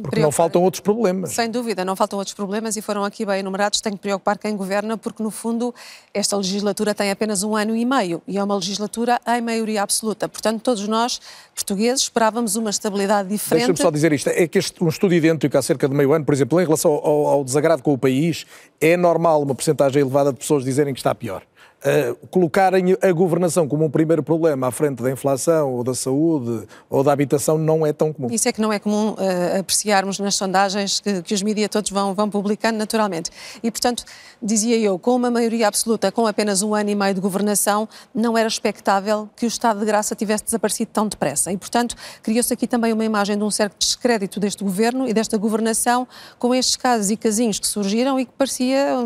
Porque não faltam outros problemas. Sem dúvida, não faltam outros problemas e foram aqui bem enumerados. Tem que preocupar quem governa, porque no fundo esta legislatura tem apenas um ano e meio e é uma legislatura em maioria absoluta. Portanto, todos nós, portugueses, esperávamos uma estabilidade diferente. Deixa-me só dizer isto: é que este, um estudo idêntico há cerca de meio ano, por exemplo, em relação ao, ao desagrado com o país, é normal uma porcentagem elevada de pessoas dizerem que está pior. Uh, colocarem a governação como um primeiro problema à frente da inflação ou da saúde ou da habitação não é tão comum. Isso é que não é comum uh, apreciarmos nas sondagens que, que os mídias todos vão, vão publicando naturalmente. E, portanto, dizia eu, com uma maioria absoluta, com apenas um ano e meio de governação, não era expectável que o estado de graça tivesse desaparecido tão depressa. E, portanto, criou-se aqui também uma imagem de um certo descrédito deste governo e desta governação com estes casos e casinhos que surgiram e que parecia,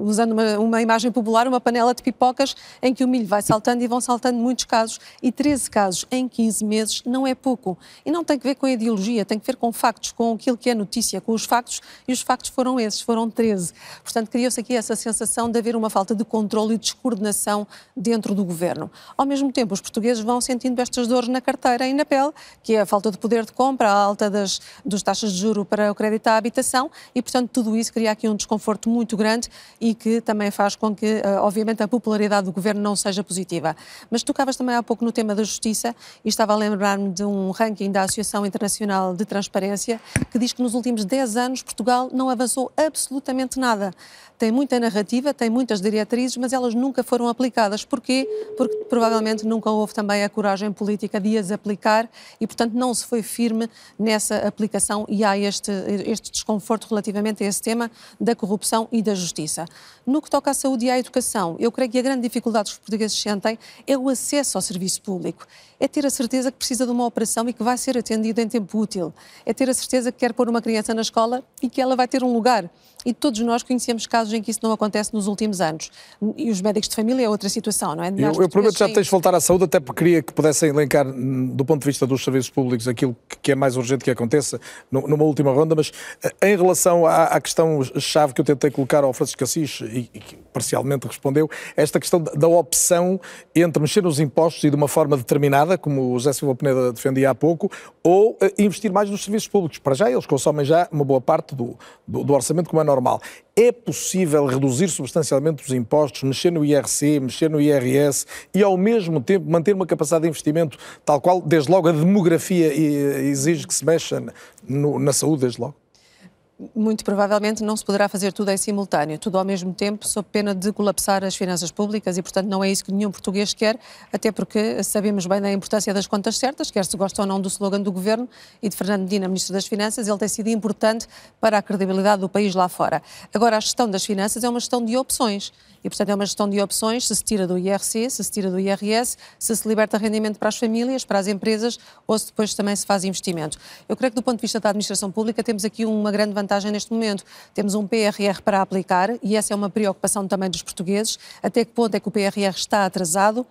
usando uma, uma imagem popular, uma panela de pipoca pipocas em que o milho vai saltando e vão saltando muitos casos. E 13 casos em 15 meses não é pouco. E não tem que ver com a ideologia, tem que ver com factos, com aquilo que é notícia, com os factos. E os factos foram esses, foram 13. Portanto, criou-se aqui essa sensação de haver uma falta de controle e de descoordenação dentro do governo. Ao mesmo tempo, os portugueses vão sentindo estas dores na carteira e na pele, que é a falta de poder de compra, a alta das dos taxas de juro para o crédito à habitação e, portanto, tudo isso cria aqui um desconforto muito grande e que também faz com que, eh, obviamente, a população popularidade do governo não seja positiva. Mas tocavas também há pouco no tema da justiça e estava a lembrar-me de um ranking da Associação Internacional de Transparência que diz que nos últimos 10 anos Portugal não avançou absolutamente nada tem muita narrativa, tem muitas diretrizes, mas elas nunca foram aplicadas. Porquê? Porque provavelmente nunca houve também a coragem política de as aplicar e, portanto, não se foi firme nessa aplicação e há este, este desconforto relativamente a esse tema da corrupção e da justiça. No que toca à saúde e à educação, eu creio que a grande dificuldade que os portugueses sentem é o acesso ao serviço público. É ter a certeza que precisa de uma operação e que vai ser atendido em tempo útil. É ter a certeza que quer pôr uma criança na escola e que ela vai ter um lugar e todos nós conhecemos casos em que isso não acontece nos últimos anos. E os médicos de família é outra situação, não é? Eu, eu prometo já tens de voltar à saúde, até porque queria que pudessem elencar, do ponto de vista dos serviços públicos, aquilo que é mais urgente que aconteça numa última ronda, mas eh, em relação à, à questão-chave que eu tentei colocar ao Francisco Assis, e, e que parcialmente respondeu, esta questão da opção entre mexer nos impostos e de uma forma determinada, como o José Silva Peneda defendia há pouco, ou eh, investir mais nos serviços públicos. Para já, eles consomem já uma boa parte do, do, do orçamento, como é normal normal. É possível reduzir substancialmente os impostos, mexer no IRC, mexer no IRS e, ao mesmo tempo, manter uma capacidade de investimento tal qual, desde logo, a demografia exige que se mexa na saúde, desde logo? Muito provavelmente não se poderá fazer tudo em simultâneo, tudo ao mesmo tempo, sob pena de colapsar as finanças públicas e, portanto, não é isso que nenhum português quer, até porque sabemos bem da importância das contas certas, quer se gosta ou não do slogan do governo e de Fernando Medina, Ministro das Finanças, ele tem sido importante para a credibilidade do país lá fora. Agora, a gestão das finanças é uma gestão de opções e, portanto, é uma gestão de opções, se se tira do IRC, se se tira do IRS, se se liberta rendimento para as famílias, para as empresas, ou se depois também se faz investimento. Eu creio que, do ponto de vista da administração pública, temos aqui uma grande vantagem neste momento. Temos um PRR para aplicar, e essa é uma preocupação também dos portugueses, até que ponto é que o PRR está atrasado,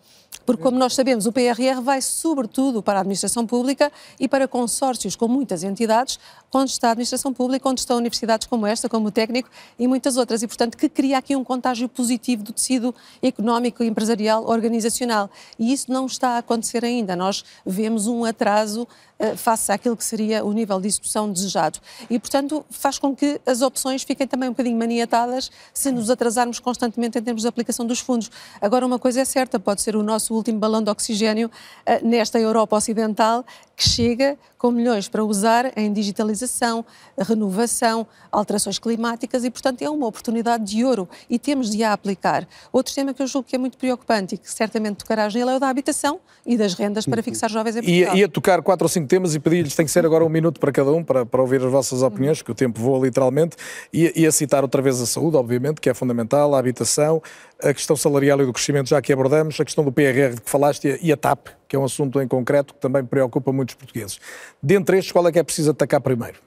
porque, como nós sabemos, o PRR vai sobretudo para a administração pública e para consórcios com muitas entidades, onde está a administração pública, onde estão universidades como esta, como o técnico e muitas outras. E, portanto, que cria aqui um contágio positivo do tecido económico, empresarial, organizacional. E isso não está a acontecer ainda. Nós vemos um atraso face àquilo que seria o nível de execução desejado. E, portanto, faz com que as opções fiquem também um bocadinho maniatadas se nos atrasarmos constantemente em termos de aplicação dos fundos. Agora, uma coisa é certa, pode ser o nosso último balão de oxigênio uh, nesta Europa Ocidental, que chega com milhões para usar em digitalização, renovação, alterações climáticas e, portanto, é uma oportunidade de ouro e temos de a aplicar. Outro tema que eu julgo que é muito preocupante e que certamente tocará nele é o da habitação e das rendas para fixar jovens em Portugal. Ia, ia tocar ou temas e pedi-lhes, tem que ser agora um minuto para cada um, para, para ouvir as vossas opiniões, que o tempo voa literalmente. Ia, ia citar outra vez a saúde, obviamente, que é fundamental, a habitação, a questão salarial e do crescimento, já que abordamos, a questão do PRR que falaste e a TAP, que é um assunto em concreto que também preocupa muitos portugueses. Dentre estes, qual é que é preciso atacar primeiro?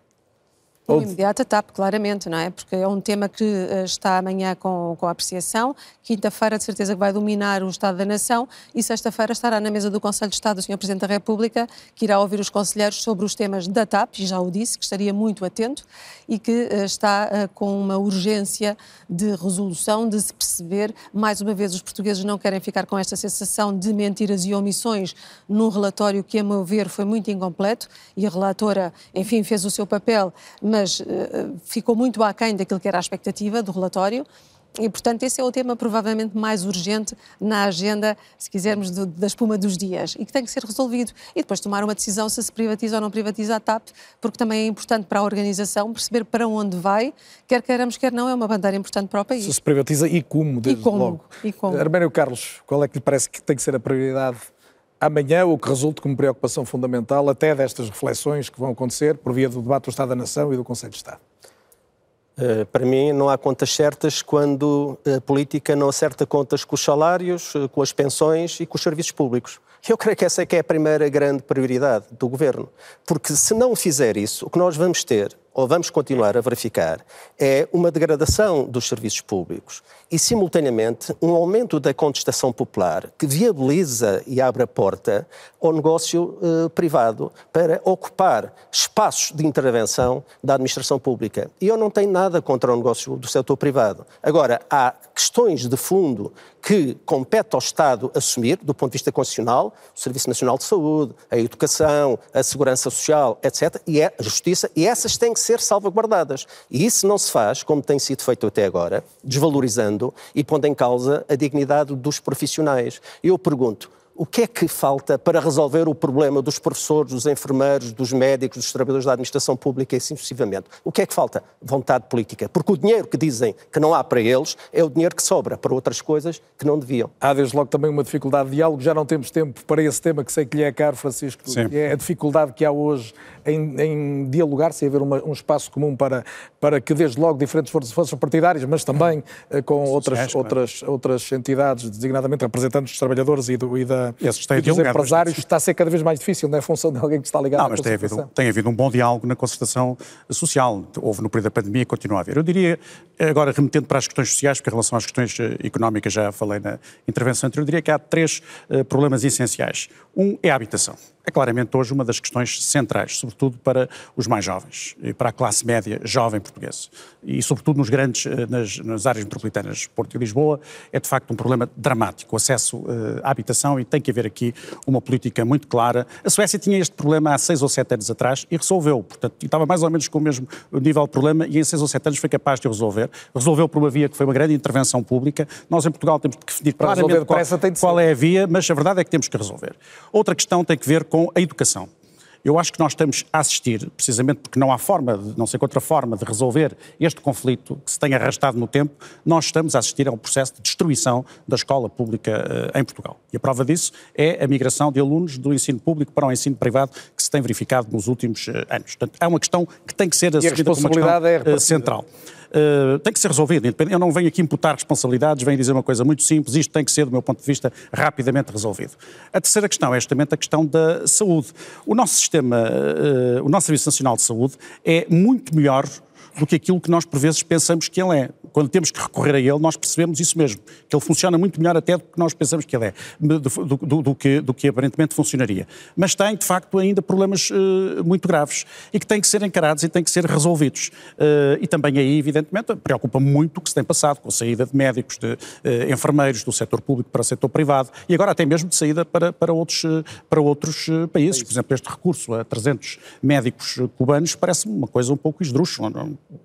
No imediato, a TAP, claramente, não é? Porque é um tema que uh, está amanhã com, com apreciação, quinta-feira de certeza que vai dominar o Estado da Nação e sexta-feira estará na mesa do Conselho de Estado o Sr. Presidente da República, que irá ouvir os conselheiros sobre os temas da TAP, e já o disse, que estaria muito atento e que uh, está uh, com uma urgência de resolução, de se perceber, mais uma vez, os portugueses não querem ficar com esta sensação de mentiras e omissões num relatório que, a meu ver, foi muito incompleto e a relatora, enfim, fez o seu papel, mas mas uh, ficou muito aquém daquilo que era a expectativa do relatório. E, portanto, esse é o tema provavelmente mais urgente na agenda, se quisermos, do, da espuma dos dias e que tem que ser resolvido. E depois tomar uma decisão se se privatiza ou não privatiza a TAP, porque também é importante para a organização perceber para onde vai, quer queiramos, quer não, é uma bandeira importante para o país. Se se privatiza e como, desde e como, logo. E como. Arménio Carlos, qual é que lhe parece que tem que ser a prioridade amanhã, o que resulte como preocupação fundamental até destas reflexões que vão acontecer por via do debate do Estado da Nação e do Conselho de Estado? Uh, para mim, não há contas certas quando a política não acerta contas com os salários, eh, com as pensões e com os serviços públicos. Eu creio que essa é que é a primeira grande prioridade do governo. Porque se não fizer isso, o que nós vamos ter ou vamos continuar a verificar, é uma degradação dos serviços públicos e, simultaneamente, um aumento da contestação popular que viabiliza e abre a porta ao negócio eh, privado para ocupar espaços de intervenção da administração pública. E eu não tenho nada contra o negócio do setor privado. Agora, há questões de fundo que compete ao Estado assumir, do ponto de vista constitucional, o Serviço Nacional de Saúde, a educação, a segurança social, etc., e é a justiça, e essas têm que ser salvaguardadas. E isso não se faz, como tem sido feito até agora, desvalorizando e pondo em causa a dignidade dos profissionais. Eu pergunto, o que é que falta para resolver o problema dos professores, dos enfermeiros, dos médicos, dos trabalhadores da administração pública e assim sucessivamente? O que é que falta? Vontade política. Porque o dinheiro que dizem que não há para eles é o dinheiro que sobra para outras coisas que não deviam. Há desde logo também uma dificuldade de diálogo. Já não temos tempo para esse tema que sei que lhe é caro, Francisco. Sim. É a dificuldade que há hoje em, em dialogar, se haver uma, um espaço comum para, para que desde logo diferentes forças partidárias, mas também uh, com outras, outras, outras entidades, designadamente representantes dos trabalhadores e, do, e da têm e dos empresários está a ser cada vez mais difícil, não é função de alguém que está ligado não, mas tem havido, tem havido um bom diálogo na concertação social. Houve no período da pandemia e continua a haver. Eu diria, agora remetendo para as questões sociais, porque em relação às questões eh, económicas já falei na intervenção anterior, eu diria que há três uh, problemas essenciais. Um é a habitação é claramente hoje uma das questões centrais, sobretudo para os mais jovens, e para a classe média jovem portuguesa. E sobretudo nos grandes, eh, nas, nas áreas metropolitanas, Porto e Lisboa, é de facto um problema dramático, o acesso uh, à habitação e tem que haver aqui uma política muito clara. A Suécia tinha este problema há seis ou sete anos atrás e resolveu, portanto, estava mais ou menos com o mesmo nível de problema e em seis ou sete anos foi capaz de resolver. Resolveu por uma via que foi uma grande intervenção pública. Nós em Portugal temos que definir para claramente qual, qual é a via, mas a verdade é que temos que resolver. Outra questão tem que ver com com a educação. Eu acho que nós estamos a assistir, precisamente porque não há forma, de, não sei outra forma de resolver este conflito que se tem arrastado no tempo, nós estamos a assistir a um processo de destruição da escola pública uh, em Portugal. E a prova disso é a migração de alunos do ensino público para o ensino privado que se tem verificado nos últimos uh, anos. Portanto, é uma questão que tem que ser assumida como uma questão é central. Uh, tem que ser resolvido. Eu não venho aqui imputar responsabilidades, venho dizer uma coisa muito simples, isto tem que ser, do meu ponto de vista, rapidamente resolvido. A terceira questão é justamente a questão da saúde. O nosso sistema, uh, o nosso Serviço Nacional de Saúde é muito melhor do que aquilo que nós por vezes pensamos que ele é. Quando temos que recorrer a ele, nós percebemos isso mesmo, que ele funciona muito melhor até do que nós pensamos que ele é, do, do, do, que, do que aparentemente funcionaria. Mas tem, de facto, ainda problemas uh, muito graves e que têm que ser encarados e têm que ser resolvidos. Uh, e também aí, evidentemente, preocupa muito o que se tem passado com a saída de médicos, de uh, enfermeiros do setor público para o setor privado e agora até mesmo de saída para, para outros, para outros países. Por exemplo, este recurso a 300 médicos cubanos parece-me uma coisa um pouco esdrúxula,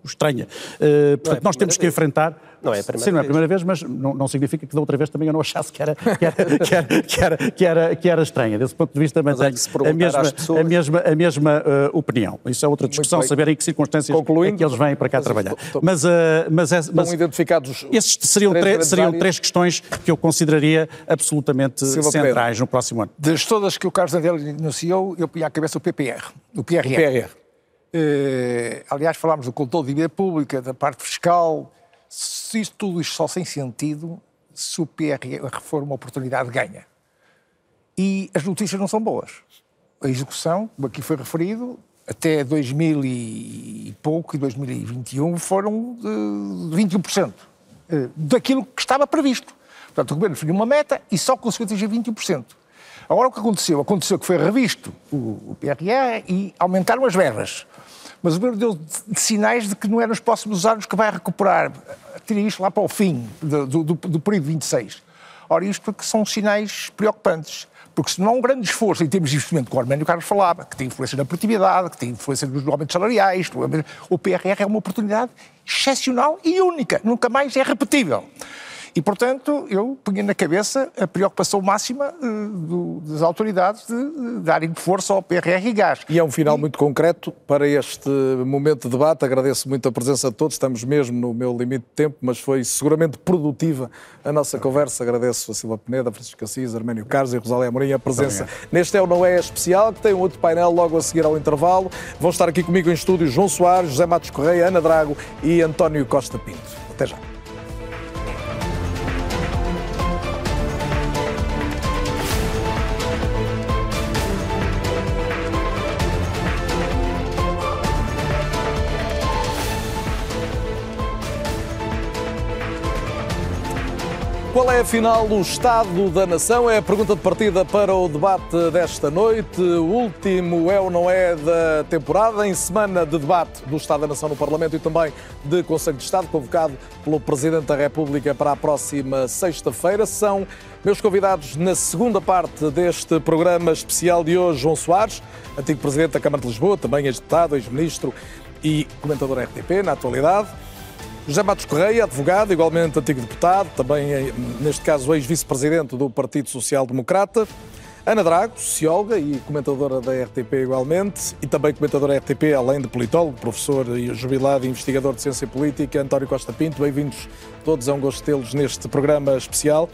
estranha. Uh, portanto, é nós temos que enfrentar. Não é a primeira Sim, não é a primeira vez, mas não, não, significa que da outra vez também eu não achasse que era, que era, que era, que era, que era, que era estranha. Desse ponto de vista, também tenho é a mesma, pessoas... a mesma, a mesma uh, opinião. Isso é outra discussão, saber em que circunstâncias é que eles vêm para cá mas, trabalhar. Tô, tô, mas, uh, mas, é, mas identificados esses seriam, três, seriam três questões que eu consideraria absolutamente Silva centrais Pedro. no próximo ano. Das todas que o Carlos André anunciou, eu punha à cabeça o PPR, o PRR. O PRR. Eh, aliás, falámos do controle de dívida pública, da parte fiscal. Se isto, tudo isto só sem sentido, se o PRR for uma oportunidade, ganha. E as notícias não são boas. A execução, como aqui foi referido, até 2000 e pouco, e 2021, foram de 21% eh, daquilo que estava previsto. Portanto, o governo definiu uma meta e só conseguiu atingir 21%. Agora, o que aconteceu? Aconteceu que foi revisto o, PRR e aumentaram as verbas. Mas o governo deu sinais de que não é nos próximos anos que vai recuperar. Tira isto lá para o fim do, do, do período 26. Ora, isto porque são sinais preocupantes. Porque se não há um grande esforço em termos de investimento, que o Arménio Carlos falava, que tem influência na produtividade, que tem influência nos aumentos salariais, o PRR é uma oportunidade excepcional e única, nunca mais é repetível. E, portanto, eu punha na cabeça a preocupação máxima uh, do, das autoridades de, de, darem força ao PRR e gás. E é um final e... muito concreto para este momento de debate. Agradeço muito a presença de todos. Estamos mesmo no meu limite de tempo, mas foi seguramente produtiva a nossa conversa. Agradeço a Silva Peneda, Francisco Assis, Arménio Carlos e Rosália Amorim a presença neste É ou Não É especial, que tem um outro painel logo a seguir ao intervalo. Vão estar aqui comigo em estúdio João Soares, José Matos Correia, Ana Drago e António Costa Pinto. Até já. Afinal, o estado da nação? É a pergunta de partida para o debate desta noite. O último é ou não é da temporada, em semana de debate do Estado da Nação no Parlamento e também de Conselho de Estado, convocado pelo Presidente da República para a próxima sexta-feira. São meus convidados na segunda parte deste programa especial de hoje, João Soares, antigo Presidente da Câmara de Lisboa, também ex-deputado, ex-ministro e comentador RTP na atualidade. José Matos Correia, advogado, igualmente antigo deputado, também, eh, neste caso, ex-vice-presidente do Partido Social Democrata. Ana Drago, socióloga e comentadora da RTP igualmente, e também comentadora da RTP, além de politólogo, professor e jubilado investigador de ciência política, António Costa Pinto. Bem-vindos todos, é um gosto tê-los neste programa especial.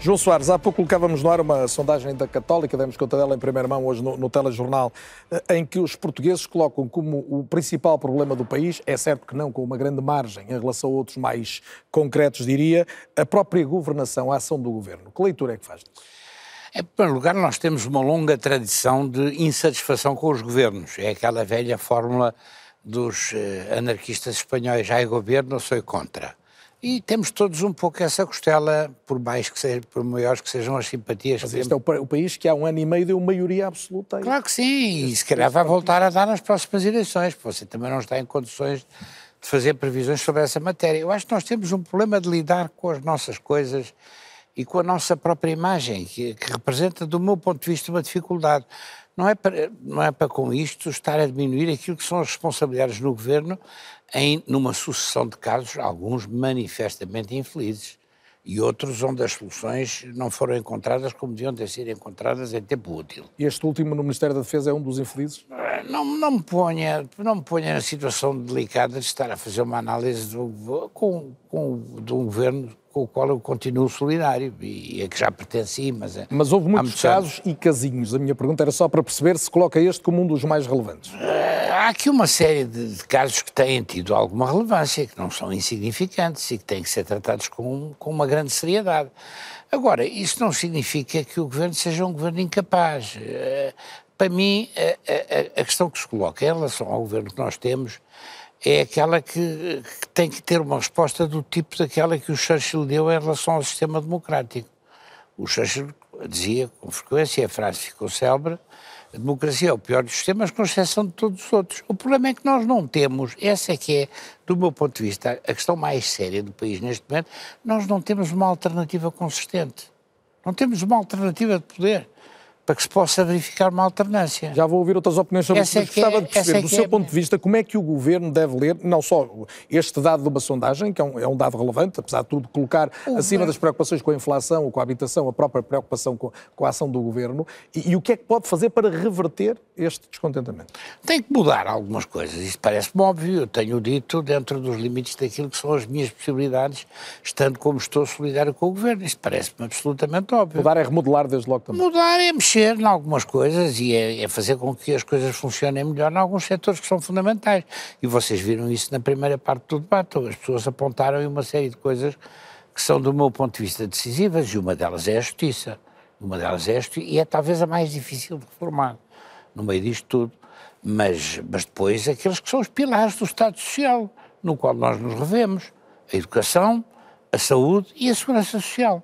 João Soares, há pouco colocávamos no ar uma sondagem da Católica, demos conta dela em primeira mão hoje no, no telejornal, eh, em que os portugueses colocam como o principal problema do país, é certo que não com uma grande margem em relação a outros mais concretos, diria, a própria governação, a ação do governo. Que leitura é que faz disso? Em primeiro lugar, nós temos uma longa tradição de insatisfação com os governos. É aquela velha fórmula dos eh, anarquistas espanhóis, é governo, sou contra. E temos todos um pouco essa costela, por mais que seja, por maiores que sejam as simpatias. Mas este é o, país que há um ano e meio deu maioria absoluta. Claro que sim, e se calhar vai voltar a dar nas próximas eleições, porque você também não está em condições de fazer previsões sobre essa matéria. Eu acho que nós temos um problema de lidar com as nossas coisas e com a nossa própria imagem, que, que representa, do meu ponto de vista, uma dificuldade. Não é, para, não é para com isto estar a diminuir aquilo que são as responsabilidades no governo, em numa sucessão de casos, alguns manifestamente infelizes. e outros onde as soluções não foram encontradas como deviam ter sido encontradas em tempo útil. E este último no Ministério da Defesa é um dos infelizes? Não, não, me, ponha, não me ponha na situação delicada de estar a fazer uma análise do, com, com, de um governo com o qual eu continuo solidário e é que já pertenci, mas... É, mas houve muitos casos anos. e casinhos. A minha pergunta era só para perceber se coloca este como um dos mais relevantes. Uh, há aqui uma série de, casos que têm tido alguma relevância, que não são insignificantes e que têm que ser tratados com, com uma grande seriedade. Agora, isso não significa que o governo seja um governo incapaz. Uh, para mim, a, a, a questão que se coloca em relação ao governo que nós temos é aquela que, que, tem que ter uma resposta do tipo daquela que o Churchill deu em relação ao sistema democrático. O Churchill dizia com frequência, a frase ficou célebre, a democracia é o pior dos sistemas, com exceção de todos os outros. O problema é que nós não temos, essa é que é, do meu ponto de vista, a questão mais séria do país neste momento, nós não temos uma alternativa consistente. Não temos uma alternativa de poder para que se possa verificar uma alternância. Já vou ouvir outras opiniões sobre isso, mas é gostava é, de perceber, é do seu é... ponto de vista, como é que o Governo deve ler, não só este dado de uma sondagem, que é um, é um dado relevante, apesar de tudo, colocar o acima das preocupações com a inflação ou com a habitação, a própria preocupação com, com a ação do Governo, e, e, o que é que pode fazer para reverter este descontentamento? Tem que mudar algumas coisas, isso parece-me óbvio, eu tenho dito dentro dos limites daquilo que são as minhas possibilidades, estando como estou solidário com o Governo, isso parece-me absolutamente óbvio. Mudar é remodelar desde logo também. Mudar é mexer mexer em algumas coisas e é, é, fazer com que as coisas funcionem melhor em alguns setores que são fundamentais. E vocês viram isso na primeira parte do debate. As pessoas apontaram uma série de coisas que são, do meu ponto de vista, decisivas e uma delas é a justiça. Uma delas é a e é talvez a mais difícil de reformar no meio disto tudo. Mas, mas depois aqueles que são os pilares do Estado Social, no qual nós nos revemos: a educação, a saúde e a segurança social.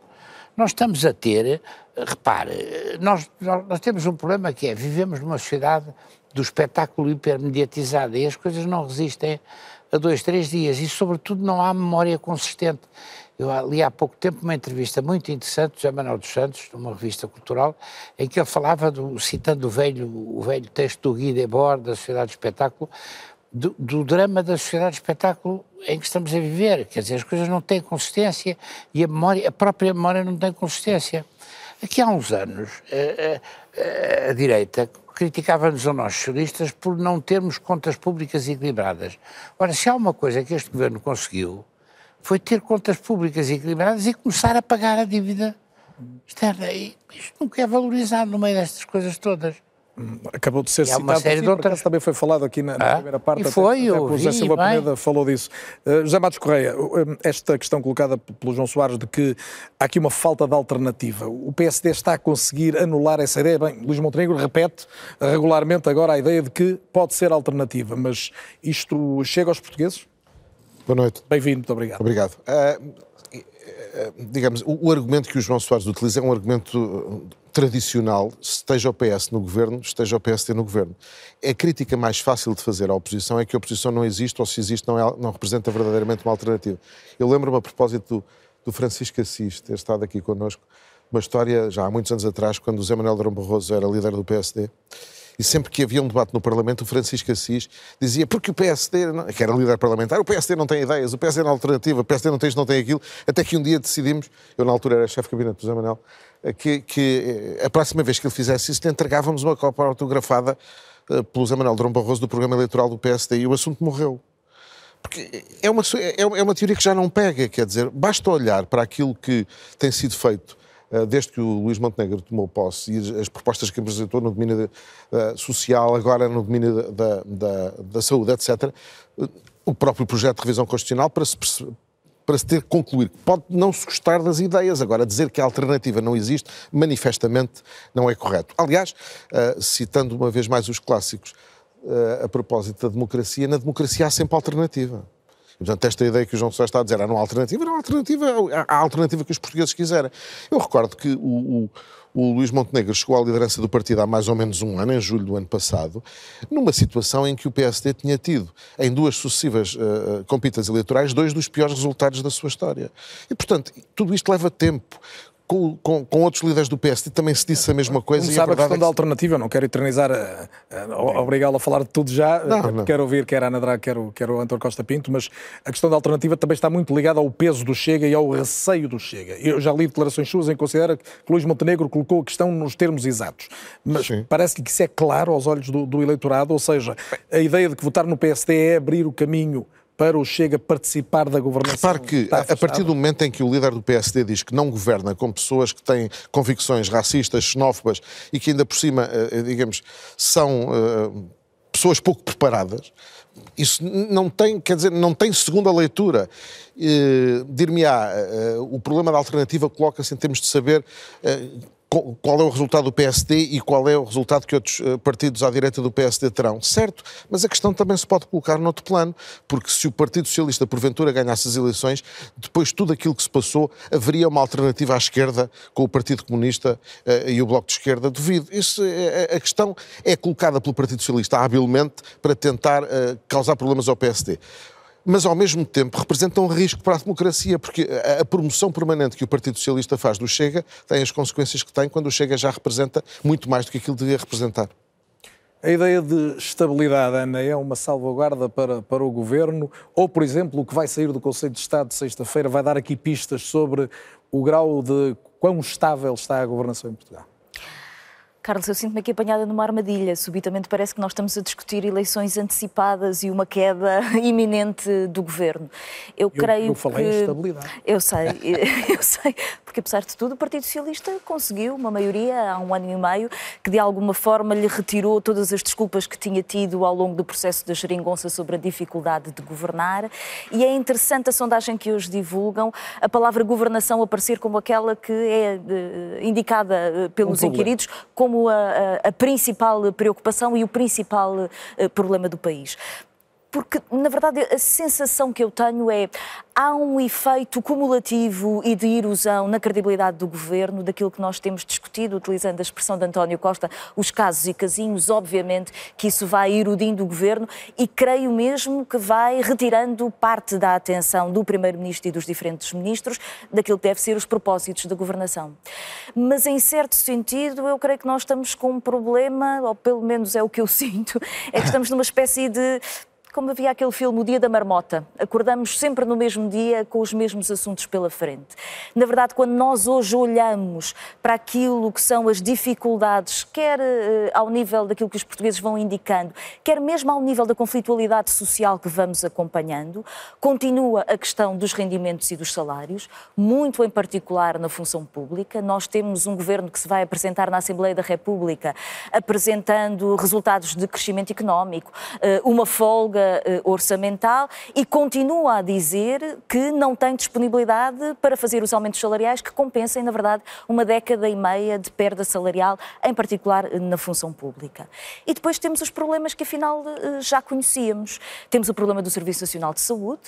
Nós estamos a ter repare, nós, nós, temos um problema que é, vivemos numa sociedade do espetáculo hipermediatizado e as coisas não resistem a dois, três dias e, sobretudo, não há memória consistente. Eu li há pouco tempo uma entrevista muito interessante do José Manuel dos Santos, numa revista cultural, em que ele falava, do, citando o velho, o velho texto do Guy Debord, da Sociedade do Espetáculo, do, do, drama da sociedade de espetáculo em que estamos a viver. Quer dizer, as coisas não têm consistência e a, memória, a própria memória não tem consistência. Aqui há uns anos, a, a, a direita criticava-nos a nós socialistas por não termos contas públicas equilibradas. Ora, se há uma coisa que este governo conseguiu, foi ter contas públicas equilibradas e começar a pagar a dívida externa. E isto nunca é valorizado no meio destas coisas todas. Acabou de ser citado, uma série aqui, de outras... também foi falado aqui na, na ah, primeira parte, e foi, até, até o José Silva Peneda falou disso. Uh, José Matos Correia, uh, esta questão colocada pelo João Soares de que há aqui uma falta de alternativa, o PSD está a conseguir anular essa ideia? Bem, Luís Montenegro repete regularmente agora a ideia de que pode ser alternativa, mas isto chega aos portugueses? Boa noite. Bem-vindo, muito obrigado. Obrigado. Uh, digamos, o, o, argumento que o João Soares utiliza é um argumento tradicional, esteja o PS no governo, esteja o PSD no governo. A crítica mais fácil de fazer à oposição é que a oposição não existe ou se existe não, é, não representa verdadeiramente uma alternativa. Eu lembro-me a propósito do, do Francisco Assis ter estado aqui connosco, uma história já há muitos anos atrás, quando o Zé Manuel Durão Barroso era líder do PSD, e sempre que havia um debate no Parlamento, o Francisco Assis dizia porque o PSD, que era líder parlamentar, o PSD não tem ideias, o PSD não é alternativa, o PSD não tem isto, não tem aquilo, até que um dia decidimos, eu na altura era chefe de gabinete do José Manuel, que, que, eh, a próxima vez que ele fizesse isso, lhe entregávamos uma cópia autografada uh, pelo José Manuel Drão Barroso do programa eleitoral do PSD e o assunto morreu. Porque é uma, é uma teoria que já não pega, quer dizer, basta olhar para aquilo que tem sido feito eh, desde que o Luís Montenegro tomou posse e as propostas que apresentou no domínio uh, social, agora no domínio da, da, da, saúde, etc., o próprio projeto de revisão constitucional para se, para se ter que concluir pode não se gostar das ideias, agora dizer que a alternativa não existe, manifestamente não é correto. Aliás, uh, citando uma vez mais os clássicos, uh, a propósito da democracia, na democracia há sempre alternativa. Portanto, esta ideia que o João Soares está a dizer, há não há alternativa, não há alternativa, há a alternativa que os portugueses quiserem. Eu recordo que o, o, o Luís Montenegro chegou à liderança do partido há mais ou menos um ano, em julho do ano passado, numa situação em que o PSD tinha tido, em duas sucessivas uh, compitas eleitorais, dois dos piores resultados da sua história. E, portanto, tudo isto leva tempo com, com, com, outros líderes do PSD também se disse a mesma coisa. Como sabe a, a questão é que... da alternativa, não quero eternizar, obrigá-lo a falar de tudo já, não, não. quero ouvir quer a Ana Draga, quer, quer o António Costa Pinto, mas a questão da alternativa também está muito ligada ao peso do Chega e ao receio do Chega. Eu já li declarações suas em que considera que Luís Montenegro colocou a questão nos termos exatos, mas parece-lhe que isso é claro aos olhos do, do eleitorado, ou seja, a ideia de que votar no PSD é abrir o caminho para o Chega participar da governação? Repare que, a partir do momento em que o líder do PSD diz que não governa com pessoas que têm convicções racistas, xenófobas e que ainda por cima, eh, eh, digamos, são uh, pessoas pouco preparadas, isso não tem, quer dizer, não tem segunda leitura. Dir-me-á, o problema da alternativa coloca-se em termos de saber qual é o resultado do PSD e qual é o resultado que outros eh, partidos à direita do PSD terão. Certo, mas a questão também se pode colocar noutro plano, porque se o Partido Socialista porventura ganhasse as eleições, depois tudo aquilo que se passou, haveria uma alternativa à esquerda com o Partido Comunista uh, e o Bloco de Esquerda. Duvido. Isso, uh, a questão é colocada pelo Partido Socialista habilmente para tentar uh, causar problemas ao PSD mas ao mesmo tempo representam um risco para a democracia, porque a, promoção permanente que o Partido Socialista faz do Chega tem as consequências que tem quando o Chega já representa muito mais do que aquilo devia representar. A ideia de estabilidade, Ana, é uma salvaguarda para, para o governo? Ou, por exemplo, o que vai sair do Conselho de Estado sexta-feira vai dar aqui pistas sobre o grau de quão estável está a governação em Portugal? Carlos, eu sinto-me aqui apanhada numa armadilha. Subitamente parece que nós estamos a discutir eleições antecipadas e uma queda [LAUGHS] iminente do governo. Eu, eu creio eu falei que... em estabilidade. Eu sei, [LAUGHS] eu sei, porque apesar de tudo o Partido Socialista conseguiu uma maioria há um ano e meio que de alguma forma lhe retirou todas as desculpas que tinha tido ao longo do processo da geringonça sobre a dificuldade de governar. E é interessante a sondagem que hoje divulgam, a palavra governação aparecer como aquela que é eh, indicada eh, pelos um inquiridos como como a, a, principal preocupação e o principal uh, problema do país porque, na verdade, a sensação que eu tenho é há um efeito cumulativo e de erosão na credibilidade do governo, daquilo que nós temos discutido, utilizando a expressão de António Costa, os casos e casinhos, obviamente que isso vai erudindo o governo e creio mesmo que vai retirando parte da atenção do Primeiro-Ministro e dos diferentes ministros daquilo que deve ser os propósitos da governação. Mas, em certo sentido, eu creio que nós estamos com um problema, ou pelo menos é o que eu [LAUGHS] sinto, é que estamos numa espécie de como havia aquele filme O Dia da Marmota. Acordamos sempre no mesmo dia com os mesmos assuntos pela frente. Na verdade, quando nós hoje olhamos para aquilo que são as dificuldades, quer uh, ao nível daquilo que os portugueses vão indicando, quer mesmo ao nível da conflitualidade social que vamos acompanhando, continua a questão dos rendimentos e dos salários, muito em particular na função pública. Nós temos um governo que se vai apresentar na Assembleia da República apresentando resultados de crescimento económico, uh, uma folga uh, orçamental e continua a dizer que não tem disponibilidade para fazer os aumentos salariais que compensem, na verdade, uma década e meia de perda salarial, em particular eh, na função pública. E depois temos os problemas que afinal uh, já conhecíamos. Temos o problema do Serviço Nacional de Saúde,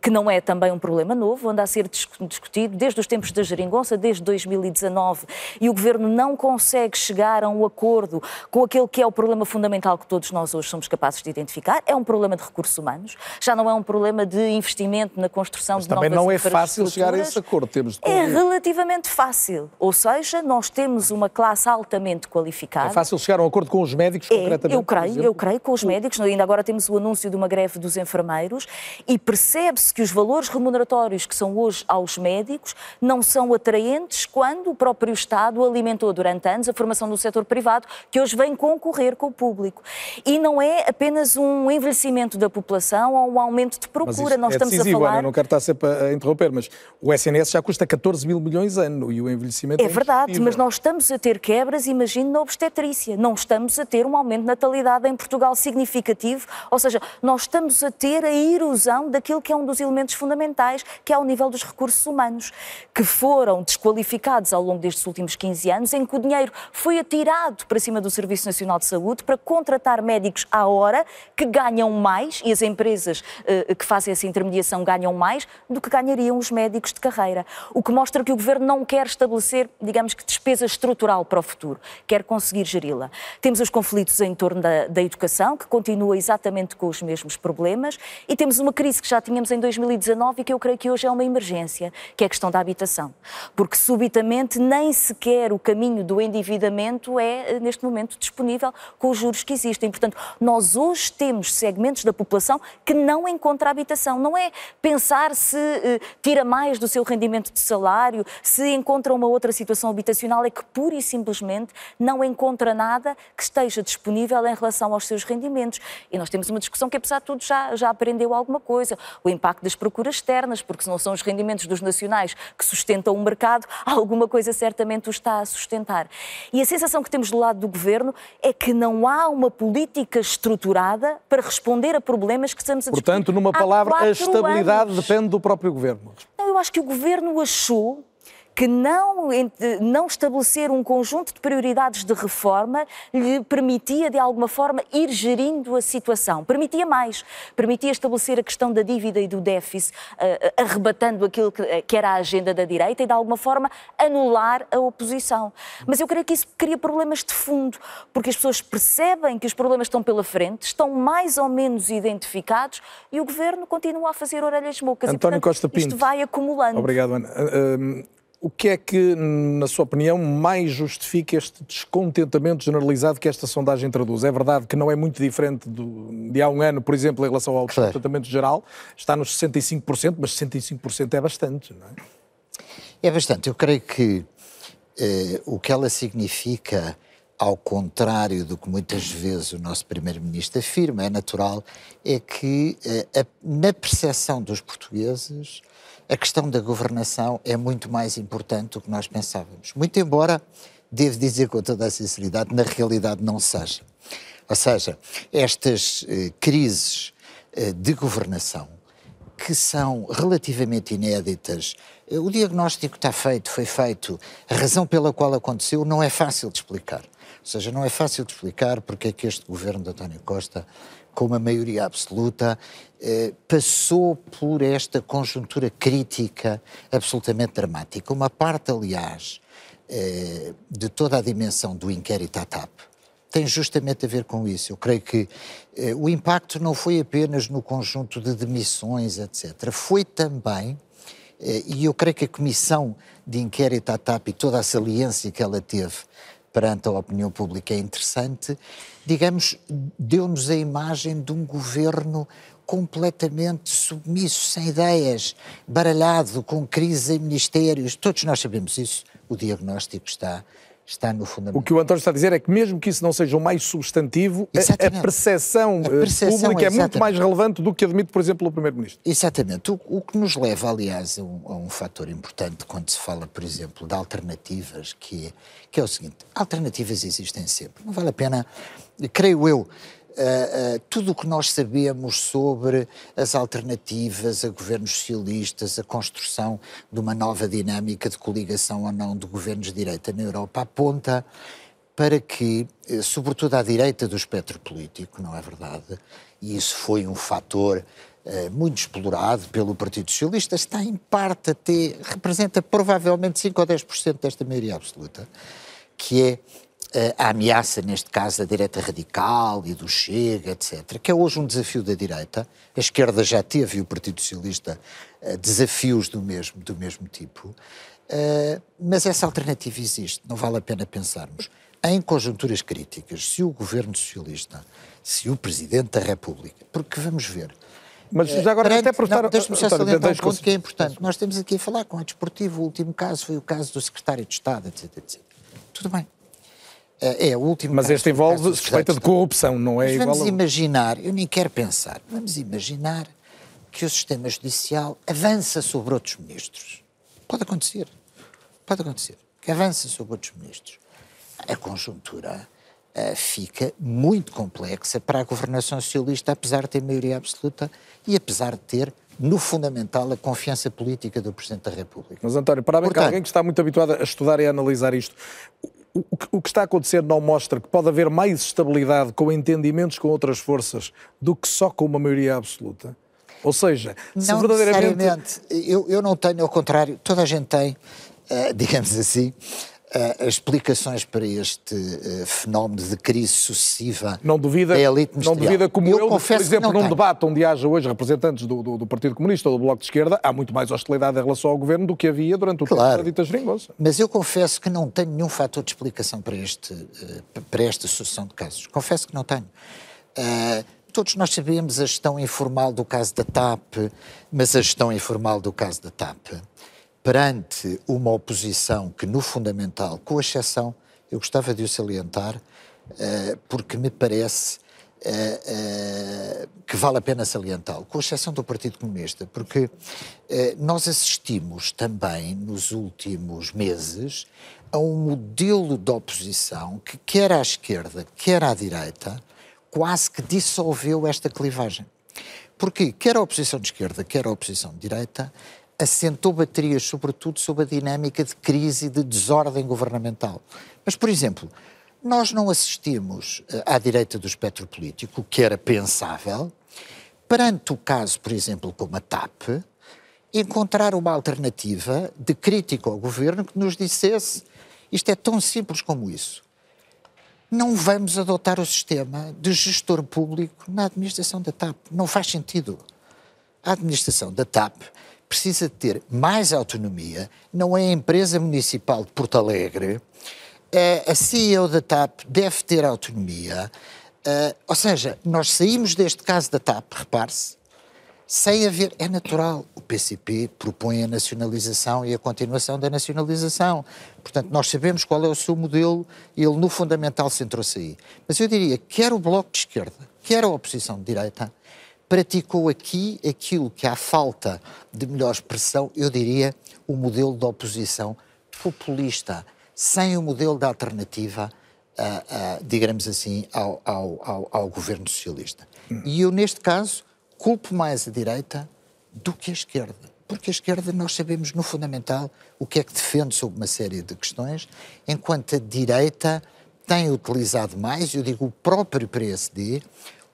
que não é também um problema novo, anda a ser discutido desde os tempos da geringonça, desde 2019, e o Governo não consegue chegar a um acordo com aquele que é o problema fundamental que todos nós hoje somos capazes de identificar. É um problema de recursos humanos, já não é um problema de investimento na construção Mas de novas também não é fácil chegar a esse acordo. Temos de... É relativamente fácil. Ou seja, nós temos uma classe altamente qualificada. É fácil chegar a um acordo com os médicos, é, concretamente? Eu creio, eu creio, com os médicos. Ainda agora temos o anúncio de uma greve dos enfermeiros e percebe-se que os valores remuneratórios que são hoje aos médicos não são atraentes quando o próprio Estado alimentou durante anos a formação do setor privado, que hoje vem concorrer com o público. E não é apenas um envelhecimento envelhecimento da população ou um aumento de procura. Nós é estamos decisivo, a falar. Ana, não quero estar sempre a interromper, mas o SNS já custa 14 mil milhões ano e o envelhecimento é, é verdade, mas nós estamos a ter quebras, imagino, na obstetrícia. Não estamos a ter um aumento de natalidade em Portugal significativo, ou seja, nós estamos a ter a erosão daquilo que é um dos elementos fundamentais, que é o nível dos recursos humanos, que foram desqualificados ao longo destes últimos 15 anos, em que o dinheiro foi atirado para cima do Serviço Nacional de Saúde para contratar médicos à hora que ganham ganham mais e as empresas uh, que fazem essa intermediação ganham mais do que ganhariam os médicos de carreira. O que mostra que o governo não quer estabelecer, digamos que, despesa estrutural para o futuro, quer conseguir geri-la. Temos os conflitos em torno da, da educação, que continua exatamente com os mesmos problemas, e temos uma crise que já tínhamos em 2019 e que eu creio que hoje é uma emergência, que é a questão da habitação. Porque subitamente nem sequer o caminho do endividamento é, eh, neste momento, disponível com os juros que existem. Portanto, nós hoje temos segmentos da população que não encontra habitação. Não é pensar se uh, tira mais do seu rendimento de salário, se encontra uma outra situação habitacional, é que pura e simplesmente não encontra nada que esteja disponível em relação aos seus rendimentos. E nós temos uma discussão que, apesar de tudo, já, já aprendeu alguma coisa. O impacto das procuras externas, porque se não são os rendimentos dos nacionais que sustentam o mercado, [LAUGHS] alguma coisa certamente o está a sustentar. E a sensação que temos do lado do governo é que não há uma política estruturada para responder a problemas que estamos a discutir. Portanto, numa palavra, a estabilidade anos. depende do próprio governo. Não, eu acho que o governo achou que não, não estabelecer um conjunto de prioridades de reforma lhe permitia, de alguma forma, ir gerindo a situação. Permitia mais. Permitia estabelecer a questão da dívida e do déficit, uh, arrebatando aquilo que, que, era a agenda da direita e, de alguma forma, anular a oposição. Mas eu creio que isso cria problemas de fundo, porque as pessoas percebem que os problemas estão pela frente, estão mais ou menos identificados e o governo continua a fazer orelhas mocas. António e, portanto, Costa Pinto. Isto vai acumulando. Obrigado, Ana. Uh, uh o que é que, na sua opinião, mais justifica este descontentamento generalizado que esta sondagem traduz? É verdade que não é muito diferente do, de há um ano, por exemplo, em relação ao descontentamento geral, está nos 65%, mas 65% é bastante, não é? É bastante. Eu creio que eh, o que ela significa, ao contrário do que muitas vezes o nosso Primeiro-Ministro afirma, é natural, é que eh, a, na percepção dos portugueses a questão da governação é muito mais importante do que nós pensávamos. Muito embora, devo dizer com toda a sinceridade, na realidade não seja. Ou seja, estas eh, crises eh, de governação, que são relativamente inéditas, eh, o diagnóstico está feito, foi feito, a razão pela qual aconteceu não é fácil de explicar. Seja, não é fácil de explicar porque é que este governo de António Costa com uma maioria absoluta, eh, passou por esta conjuntura crítica absolutamente dramática. Uma parte, aliás, eh, de toda a dimensão do inquérito à TAP tem justamente a ver com isso. Eu creio que eh, o impacto não foi apenas no conjunto de demissões, etc. Foi também, e eu creio que a comissão de inquérito à TAP e toda a saliência que ela teve perante a opinião pública é interessante, digamos, deu-nos a imagem de um governo completamente submisso, sem ideias, baralhado, com crises em ministérios. Todos nós sabemos isso. O diagnóstico está está no fundamento. O que o António está a dizer é que mesmo que isso não seja o mais substantivo, a percepção, a percepção pública é muito mais relevante do que admite, por exemplo, o Primeiro-Ministro. Exatamente. O, o, que nos leva, aliás, a um, a um fator importante quando se fala, por exemplo, de alternativas, que é, que é o seguinte, alternativas existem sempre. Não vale a pena, creio eu, uh, tudo o que nós sabemos sobre as alternativas a governos socialistas, a construção de uma nova dinâmica de coligação ou não de governos de direita na Europa, aponta para que, uh, sobretudo à direita do espectro político, não é verdade? E isso foi um fator muito explorado pelo Partido Socialista, está em parte até, representa provavelmente 5 ou 10% desta maioria absoluta, que é a ameaça, neste caso, da direita radical e do Chega, etc., que é hoje um desafio da direita. A esquerda já teve, e o Partido Socialista, eh, desafios do mesmo, do mesmo tipo. Eh, mas essa alternativa existe, não vale a pena pensarmos. Em conjunturas críticas, se o governo socialista, se o Presidente da República, porque vamos ver, mas já agora Perante, até por estar... Deixa-me só salientar um ponto que é importante. Nós temos aqui a falar com a Desportivo, o último caso foi o caso do Secretário de Estado, etc, etc. Tudo bem. É, é último. Mas este envolve suspeita de corrupção, não é Mas igual vamos a... imaginar, eu nem quero pensar, vamos imaginar que o sistema judicial avança sobre outros ministros. Pode acontecer. Pode acontecer. Que avança sobre outros ministros. A conjuntura uh, fica muito complexa para a governação socialista, apesar de ter maioria absoluta e apesar de ter no fundamental, a confiança política do Presidente da República. Mas, António, para bem Portanto, que alguém que está muito habituado a estudar e a analisar isto, o, que está a acontecer não mostra que pode haver mais estabilidade com entendimentos com outras forças do que só com uma maioria absoluta? Ou seja, se não verdadeiramente. Eu, eu não tenho, ao contrário, toda a gente tem, uh, [LAUGHS] digamos assim, uh, explicações para este uh, fenómeno de crise sucessiva não duvida, da elite Não duvida como eu, eu por exemplo, num tenho. debate onde haja hoje representantes do, do, do, Partido Comunista ou do Bloco de Esquerda, há muito mais hostilidade em relação ao governo do que havia durante o claro, tempo da dita geringonça. Mas eu confesso que não tenho nenhum fator de explicação para, este, para esta sucessão de casos. Confesso que não tenho. Uh, Todos nós sabemos a gestão informal do caso da TAP, mas a gestão informal do caso da TAP, perante uma oposição que, no fundamental, com exceção, eu gostava de o salientar, eh, porque me parece eh, eh, que vale a pena salientá-lo, com exceção do Partido Comunista, porque nós assistimos também nos últimos meses a um modelo de oposição que, quer à esquerda, quer à direita, quase que dissolveu esta clivagem. Porque quer a oposição de esquerda, quer a oposição de direita, assentou baterias, sobretudo, sobre a dinâmica de crise e de desordem governamental. Mas, por exemplo, nós não assistimos eh, à direita do espectro político, que era pensável, perante o caso, por exemplo, como a TAP, encontrar uma alternativa de crítica ao governo que nos dissesse isto é tão simples como isso não vamos adotar o sistema de gestor público na administração da TAP. Não faz sentido. A administração da TAP precisa ter mais autonomia, não é a empresa municipal de Porto Alegre, é, a CEO da TAP deve ter autonomia, uh, ou seja, nós saímos deste caso da TAP, repare-se, sem haver. É natural. O PCP propõe a nacionalização e a continuação da nacionalização. Portanto, nós sabemos qual é o seu modelo e ele, no fundamental, centrou-se aí. Mas eu diria que quer o Bloco de Esquerda, quer a oposição de direita, praticou aqui aquilo que, à falta de melhor expressão, eu diria o modelo de oposição populista, sem o modelo da alternativa, uh, uh, digamos assim, ao, ao, ao, ao governo socialista. E eu, neste caso, culpo mais a direita do que a esquerda. Porque a esquerda nós sabemos no fundamental o que é que defende sobre uma série de questões, enquanto a direita tem utilizado mais, eu digo o próprio PSD,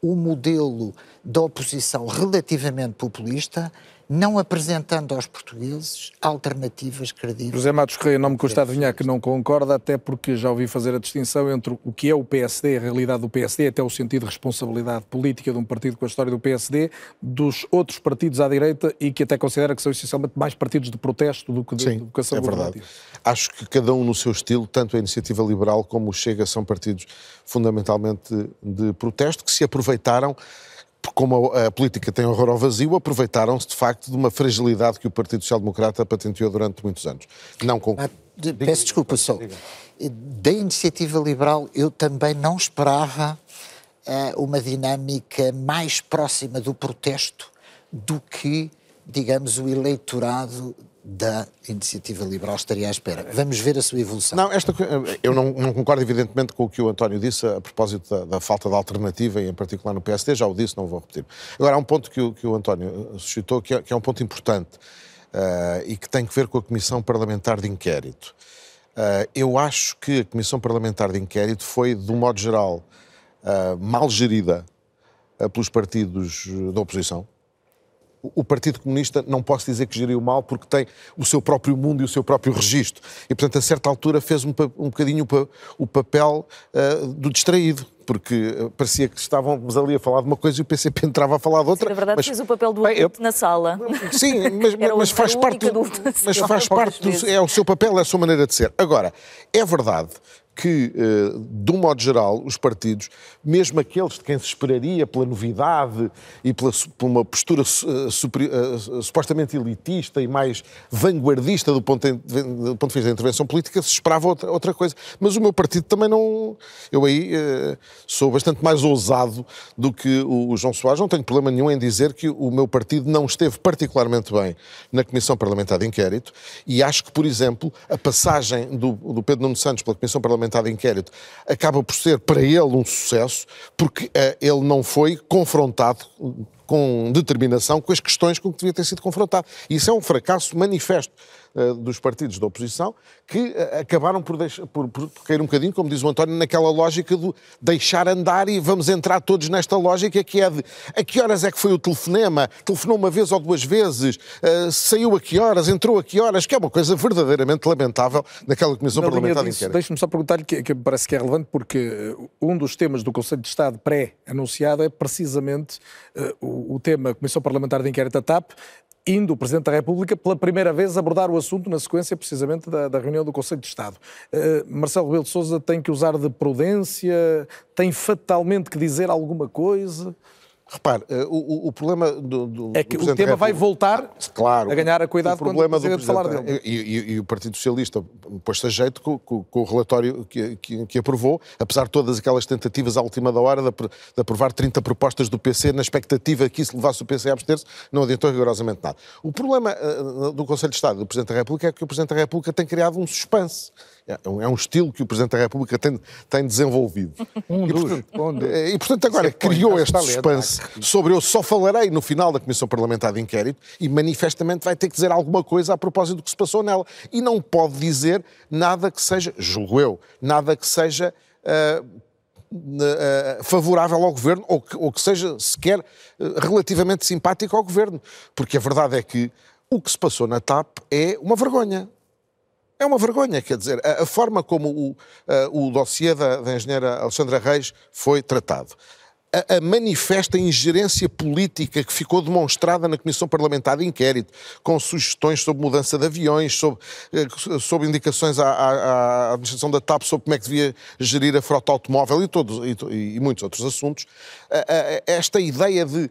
o modelo da oposição relativamente populista não apresentando aos portugueses alternativas credíveis. José Matos Correia, não me custa adivinhar que não concorda, até porque já ouvi fazer a distinção entre o que é o PSD, a realidade do PSD, até o sentido de responsabilidade política de um partido com a história do PSD, dos outros partidos à direita e que até considera que são essencialmente mais partidos de protesto do que de Sim, educação é verdade. Acho que cada um no seu estilo, tanto a Iniciativa Liberal como o Chega, são partidos fundamentalmente de protesto que se aproveitaram como a, a, política tem horror ao vazio, aproveitaram-se de facto de uma fragilidade que o Partido Social Democrata patenteou durante muitos anos. Não com... Ah, peço desculpa só. Da iniciativa liberal eu também não esperava uh, uma dinâmica mais próxima do protesto do que, digamos, o eleitorado da iniciativa liberal estaria à espera. Vamos ver a sua evolução. Não, esta, eu não, não concordo evidentemente com o que o António disse a propósito da, da, falta de alternativa, e em particular no PSD, já o disse, não vou repetir. Agora, há um ponto que o, que o António suscitou que é, que é um ponto importante uh, e que tem que ver com a Comissão Parlamentar de Inquérito. Uh, eu acho que a Comissão Parlamentar de Inquérito foi, de um modo geral, uh, mal gerida pelos partidos da oposição o Partido Comunista não posso dizer que geriu mal porque tem o seu próprio mundo e o seu próprio registro. E, portanto, a certa altura fez um, um bocadinho o, papel uh, do distraído porque eh, parecia que estávamos ali a falar de uma coisa e o PCP entrava a falar de outra. Sim, na verdade, mas, fez o papel do adulto eu, na sala. Sim, mas, mas faz parte, mas faz parte do, é o seu papel, é a sua maneira de ser. Agora, é verdade que, eh, de um modo geral, os partidos, mesmo aqueles de quem se esperaria pela novidade e pela, por uma postura super, uh, supostamente elitista e mais vanguardista do ponto, de, do ponto de vista da intervenção política, se esperava outra, outra coisa. Mas o meu partido também não. Eu aí sou bastante mais ousado do que o, João Soares. Não tenho problema nenhum em dizer que o meu partido não esteve particularmente bem na Comissão Parlamentar de Inquérito e acho que, por exemplo, a passagem do, do Pedro Nuno Santos pela Comissão Parlamentar parlamentar de inquérito acaba por ser para ele um sucesso, porque uh, ele não foi confrontado com determinação com as questões com que devia ter sido confrontado. E isso é um fracasso manifesto dos partidos da oposição que uh, acabaram por, deixar, por, por, cair um bocadinho, como diz o António, naquela lógica do deixar andar e vamos entrar todos nesta lógica que é de a que horas é que foi o telefonema, telefonou uma vez ou duas vezes, uh, saiu a que horas, entrou a que horas, que é uma coisa verdadeiramente lamentável naquela Comissão Na Parlamentar de Inquérito. Deixe-me só perguntar-lhe, que, que parece que é relevante, porque um dos temas do Conselho de Estado pré-anunciado é precisamente o, o tema Comissão Parlamentar de Inquérito da TAP, indo o Presidente da República pela primeira vez abordar o assunto na sequência precisamente da, da reunião do Conselho de Estado. Uh, Marcelo Rebelo de Sousa tem que usar de prudência, tem fatalmente que dizer alguma coisa? Repare, eh, o, o, problema do, do É que do o tema vai voltar claro, a ganhar a cuidado o problema quando do falar dele. E, e, e, o Partido Socialista pôs-se a jeito com, com, com o relatório que, que, que, aprovou, apesar de todas aquelas tentativas à última da hora de, de, aprovar 30 propostas do PC na expectativa que isso levasse o PC a abster-se, não adiantou rigorosamente nada. O problema uh, do Conselho de Estado do Presidente da República é que o Presidente da República tem criado um suspense. É, é um, é um estilo que o Presidente da República tem, tem desenvolvido. [LAUGHS] Um e, portanto, e, portanto, agora criou este suspense sobre eu só falarei no final da Comissão Parlamentar de Inquérito e manifestamente vai ter que dizer alguma coisa a propósito do que se passou nela. E não pode dizer nada que seja, julgo eu, nada que seja. Uh, favorável ao governo ou que, ou que seja sequer uh, relativamente simpático ao governo. Porque a verdade é que o que se passou na TAP é uma vergonha. É uma vergonha, quer dizer, a, a forma como o, a, o dossiê da, da engenheira Alexandra Reis foi tratado. A, manifesta ingerência política que ficou demonstrada na Comissão Parlamentar de Inquérito, com sugestões sobre mudança de aviões, sobre, eh, sobre indicações à, à, à, administração da TAP sobre como é que devia gerir a frota automóvel e, todos, e, e muitos outros assuntos, esta ideia de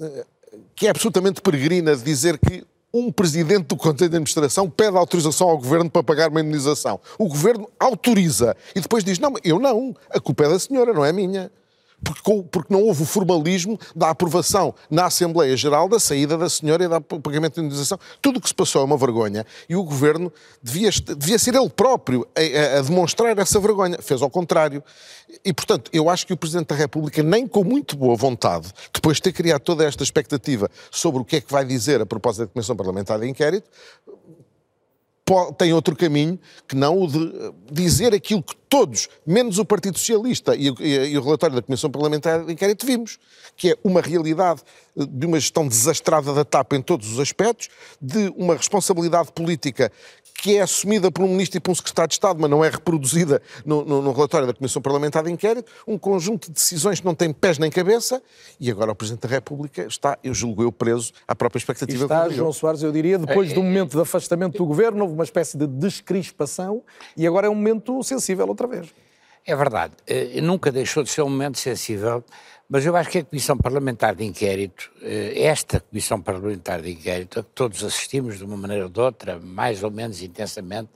eh, que é absolutamente peregrina de dizer que um presidente do Conselho de Administração pede autorização ao governo para pagar uma indenização. O governo autoriza e depois diz: Não, eu não, a culpa é da senhora, não é minha porque, porque não houve o formalismo da aprovação na Assembleia Geral da saída da senhora e do pagamento de indenização. Tudo o que se passou é uma vergonha e o Governo devia, devia ser ele próprio a, a, demonstrar essa vergonha. Fez ao contrário. E, portanto, eu acho que o Presidente da República, nem com muito boa vontade, depois de ter criado toda esta expectativa sobre o que é que vai dizer a propósito da Comissão Parlamentar de Inquérito, tem outro caminho que não o de eh, dizer aquilo que todos, menos o Partido Socialista e o, e o relatório da Comissão Parlamentar de Inquérito, vimos, que é uma realidade eh, de uma gestão desastrada da TAP em todos os aspectos, de uma responsabilidade política que é assumida por um ministro e por um secretário de Estado, mas não é reproduzida no, no, no, relatório da Comissão Parlamentar de Inquérito, um conjunto de decisões que não tem pés nem cabeça, e agora o Presidente da República está, eu julgo eu, preso à própria expectativa. E está, João Soares, eu diria, depois é, do momento de afastamento do Governo, houve uma espécie de descrispação, e agora é um momento sensível outra vez. É verdade, eh, nunca deixou de ser um momento sensível, mas eu acho que a Comissão Parlamentar de Inquérito, eh, esta Comissão Parlamentar de Inquérito, a que todos assistimos de uma maneira ou de outra, mais ou menos intensamente,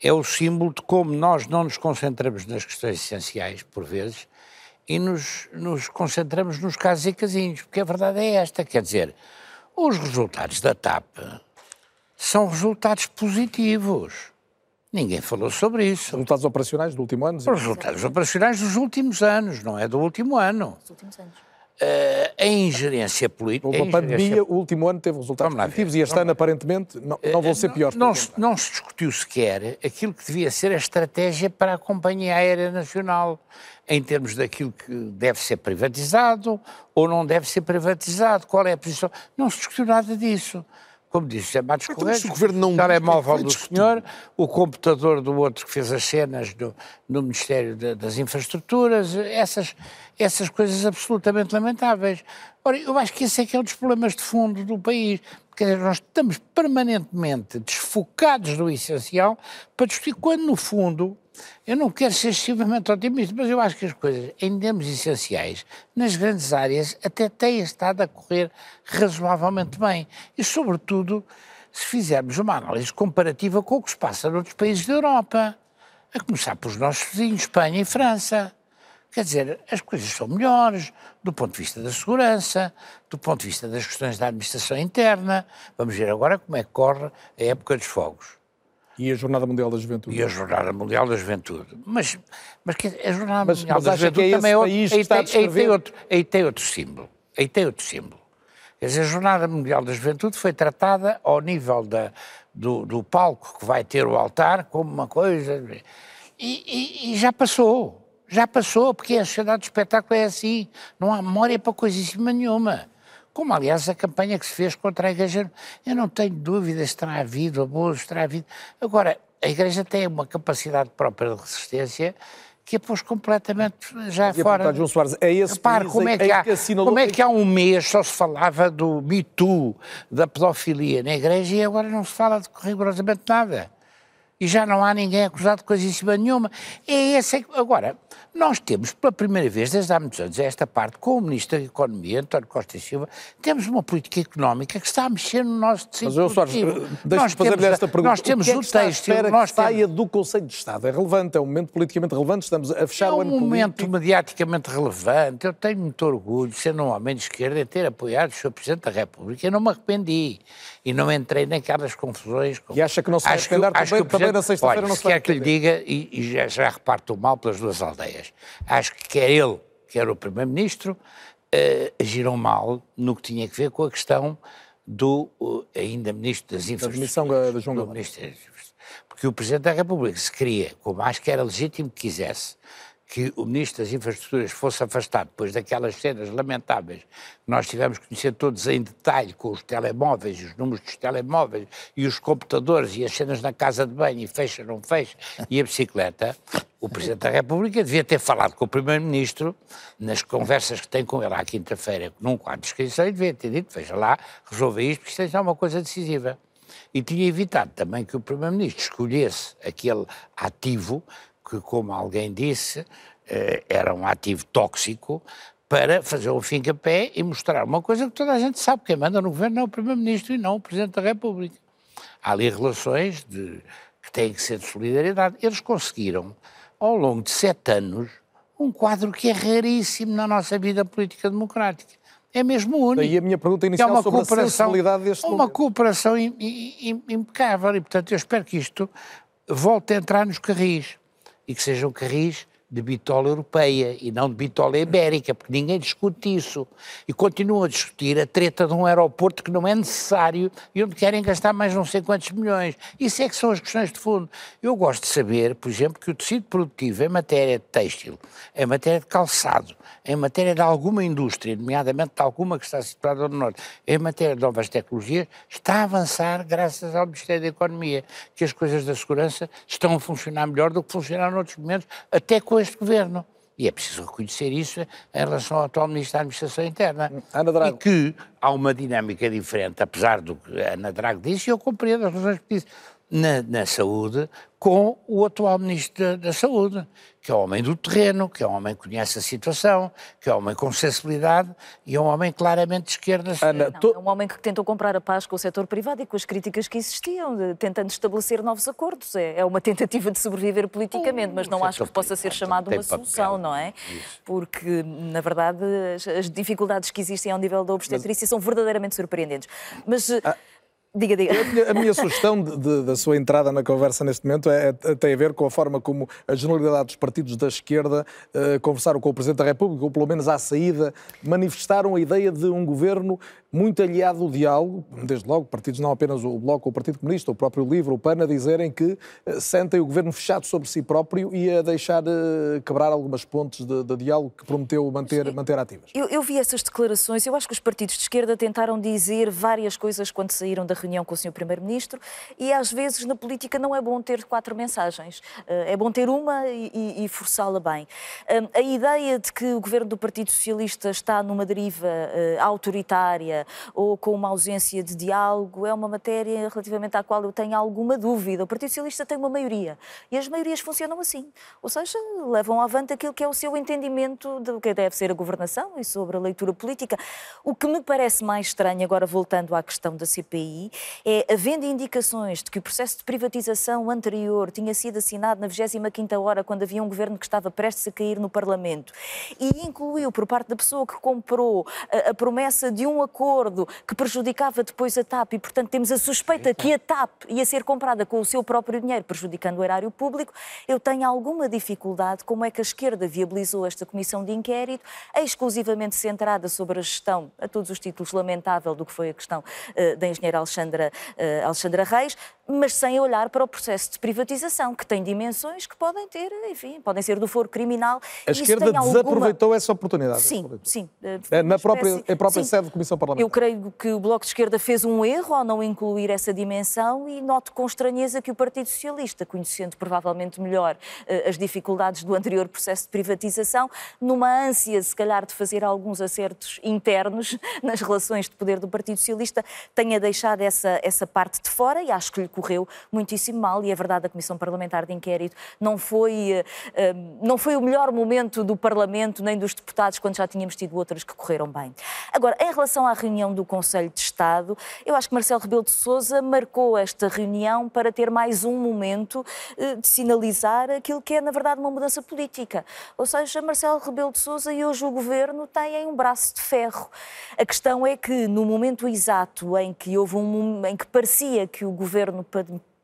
é o símbolo de como nós não nos concentramos nas questões essenciais, por vezes, e nos, nos concentramos nos casos e casinhos, porque a verdade é esta, quer dizer, os resultados da TAP são resultados positivos. Ninguém falou sobre isso. Resultados operacionais do último ano? Os resultados operacionais dos últimos anos, não é do último ano. Dos últimos anos. Uh, a ingerência política. Houve uma pandemia, o último ano teve resultados positivos e este ano, aparentemente, não, não vão ser piores. Não, não se discutiu sequer aquilo que devia ser a estratégia para a Companhia Aérea Nacional, em termos daquilo que deve ser privatizado ou não deve ser privatizado, qual é a posição. Não se discutiu nada disso como disse José Matos então, Correia, o governo não telemóvel do senhor, o computador do outro que fez as cenas do, no Ministério de, das Infraestruturas, essas, essas coisas absolutamente lamentáveis. Ora, eu acho que esse é que é um dos problemas de fundo do país, porque nós estamos permanentemente desfocados do essencial para discutir quando, no fundo, eu não quero ser excessivamente otimista, mas eu acho que as coisas, em termos essenciais, nas grandes áreas, até têm estado a correr razoavelmente bem. E, sobretudo, se fizermos uma análise comparativa com o que se passa noutros países da Europa, a começar pelos nossos vizinhos, Espanha e França. Quer dizer, as coisas são melhores do ponto de vista da segurança, do ponto de vista das questões da administração interna. Vamos ver agora como é que corre a época dos fogos. E a Jornada Mundial da Juventude. E a Jornada Mundial da Juventude. Mas, mas a Jornada mas, Mundial mas da Juventude é também é outro, aí, tem, aí, tem outro, aí tem outro símbolo. Aí tem outro símbolo. Quer dizer, a Jornada Mundial da Juventude foi tratada ao nível da, do, do palco que vai ter o altar como uma coisa. E, e, e, já passou. Já passou, porque a sociedade do espetáculo é assim. Não há memória para coisíssima nenhuma. Como, aliás, a campanha que se fez contra a Igreja. Eu não tenho dúvidas se terá havido abusos, terá havido. Agora, a Igreja tem uma capacidade própria de resistência que a pôs completamente já fora. João Soares, é esse Repare, como é que, há, que assinalou... como é que há um mês só se falava do Me Too, da pedofilia na Igreja e agora não se fala de rigorosamente nada e já não há ninguém acusado de coisíssima nenhuma. É esse. Agora, nós temos, pela primeira vez, desde há muitos anos, esta parte, com o Ministro da Economia, António Costa e Silva, temos uma política económica que está a mexer no nosso tecido Mas, eu, Soares, deixe-me fazer-lhe esta pergunta. Nós temos o, que é o texto... Espera nós que saia do Conselho de Estado. É relevante, é um momento politicamente relevante, estamos a fechar é um o ano político. É um momento mediaticamente relevante. Eu tenho muito orgulho, sendo um homem de esquerda, em ter apoiado o Sr. Presidente da República. Eu não me arrependi e não entrei naquelas confusões. Com... E acha que não se vai arrepender também, também na sexta-feira não se vai quer que lhe diga, e, e já, já reparto mal pelas duas aldeias, acho que quer ele, quer o Primeiro-Ministro, uh, agiram mal no que tinha a ver com a questão do uh, ainda Ministro das Infraestruturas. Da João do Ministro Porque o Presidente da República se queria, como acho que era legítimo que quisesse, que o Ministro das Infraestruturas fosse afastado depois daquelas cenas lamentáveis que nós tivemos que conhecer todos em detalhe, com os telemóveis, os números dos telemóveis e os computadores e as cenas na casa de banho e fecha, não fecha, e a bicicleta, o Presidente da República devia ter falado com o Primeiro-Ministro nas conversas que tem com ele à quinta-feira, num quadro de inscrição, e devia ter dito, veja lá, resolva isto, porque isto é uma coisa decisiva. E tinha evitado também que o Primeiro-Ministro escolhesse aquele ativo que, como alguém disse, eh, era um ativo tóxico, para fazer um fim-a-pé e mostrar uma coisa que toda a gente sabe, quem manda no governo é o Primeiro-Ministro e não o Presidente da República. Há ali relações de, que têm que ser de solidariedade. Eles conseguiram, ao longo de sete anos, um quadro que é raríssimo na nossa vida política democrática. É mesmo único. Daí a minha pergunta inicial é uma sobre a sensibilidade deste Uma momento. cooperação impecável e, portanto, eu espero que isto volte a entrar nos carris e que sejam carris de bitola europeia e não de bitola ibérica, porque ninguém discute isso. E continuam a discutir a treta de um aeroporto que não é necessário e onde querem gastar mais não sei quantos milhões. Isso é que são as questões de fundo. Eu gosto de saber, por exemplo, que o tecido produtivo em matéria de têxtil, em matéria de calçado, em matéria de alguma indústria, nomeadamente de alguma que está situada no Norte, em matéria de novas tecnologias, está a avançar graças ao Ministério da Economia, que as coisas da segurança estão a funcionar melhor do que funcionaram noutros momentos, até com este governo. E é preciso reconhecer isso em relação ao atual Ministro da Administração Interna. Ana Drago. E que há uma dinâmica diferente, apesar do que a Ana Drago disse, e eu compreendo as razões que disse, na, na saúde, com o atual Ministro da, da, Saúde, que é um homem do terreno, que é um homem que conhece a situação, que é um homem com sensibilidade e é um homem claramente de esquerda. Ana, Não, É um homem que tentou comprar a paz com o setor privado e com as críticas que existiam, de, tentando estabelecer novos acordos. É, é, uma tentativa de sobreviver politicamente, mas não acho que possa ser chamado uma solução, não é? Isso. Porque, na verdade, as, as, dificuldades que existem ao nível da obstetrícia mas... são verdadeiramente surpreendentes. Mas. Ah Diga, diga. A minha, a minha sugestão de, de, da sua entrada na conversa neste momento é, é, tem a ver com a forma como a generalidade dos partidos da esquerda uh, conversaram com o Presidente da República, ou pelo menos à saída, manifestaram a ideia de um governo muito aliado ao diálogo, desde logo, partidos não apenas o Bloco, o Partido Comunista, o próprio LIVRE, o PAN, a dizerem que uh, sentem o governo fechado sobre si próprio e a deixar uh, quebrar algumas pontes de, de, diálogo que prometeu manter, manter ativas. Eu, eu vi essas declarações, eu acho que os partidos de esquerda tentaram dizer várias coisas quando saíram da reunião com o Sr. Primeiro-Ministro e às vezes na política não é bom ter quatro mensagens. Eh, é bom ter uma e, e forçá-la bem. Eh, a ideia de que o governo do Partido Socialista está numa deriva eh, ou com uma ausência de diálogo é uma matéria relativamente à qual eu tenho alguma dúvida. O Partido Socialista tem uma maioria e as maiorias funcionam assim. Ou seja, levam avante aquilo que é o seu entendimento do que deve ser a governação e sobre a leitura política. O que me parece mais estranho, agora voltando à questão da CPI, é, havendo indicações de que o processo de privatização anterior tinha sido assinado na 25ª hora, quando havia um governo que estava prestes a cair no Parlamento, e incluiu por parte da pessoa que comprou a, a promessa de um acordo acordo que prejudicava depois a TAP e, portanto, temos a suspeita que a TAP ia ser comprada com o seu próprio dinheiro, prejudicando o erário público, eu tenho alguma dificuldade como é que a esquerda viabilizou esta comissão de inquérito, exclusivamente centrada sobre a gestão, a todos os títulos, lamentável do que foi a questão uh, da engenheira Alexandra, uh, Alexandra Reis, mas sem olhar para o processo de privatização, que tem dimensões que podem ter, enfim, podem ser do foro criminal. A esquerda desaproveitou alguma... essa oportunidade. Sim, sim. É, na própria, espécie... própria sim. sede de Comissão Parlamentar. Eu creio que o Bloco de Esquerda fez um erro ao não incluir essa dimensão e noto com estranheza que o Partido Socialista, conhecendo provavelmente melhor uh, as dificuldades do anterior processo de privatização, numa ânsia, se calhar, de fazer alguns acertos internos [LAUGHS] nas relações de poder do Partido Socialista, tenha deixado essa, essa parte de fora e acho que lhe correu muitíssimo mal e é verdade a Comissão Parlamentar de Inquérito não foi, eh, eh, não foi o melhor momento do Parlamento nem dos deputados quando já tínhamos tido outras que correram bem. Agora, em relação à reunião do Conselho de Estado, eu acho que Marcelo Rebelo de Sousa marcou esta reunião para ter mais um momento eh, de sinalizar aquilo que é, na verdade, uma mudança política. Ou seja, Marcelo Rebelo de Sousa e hoje o Governo têm um braço de ferro. A questão é que, no momento exato em que houve um em que parecia que o Governo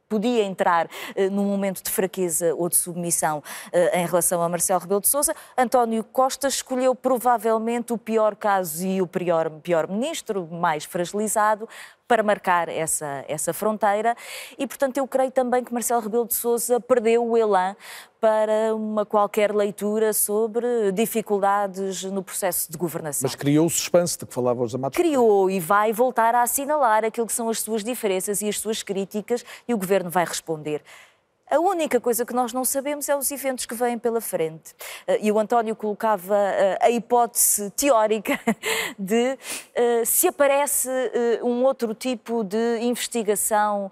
podia entrar uh, num momento de fraqueza ou de submissão uh, em relação a Marcelo Rebelo de Sousa. António Costa escolheu provavelmente o pior caso e o pior, pior ministro, mais fragilizado, para marcar essa, essa fronteira e, portanto, eu creio também que Marcelo Rebelo de Sousa perdeu o elan para uma qualquer leitura sobre dificuldades no processo de governação. Mas criou o suspense de que falava os amados. Criou e vai voltar a assinalar aquilo que são as suas diferenças e as suas críticas e o governo vai responder. A única coisa que nós não sabemos é os eventos que vêm pela frente. Eh, e o António colocava eh, a hipótese teórica [LAUGHS] de eh, se aparece um outro tipo de investigação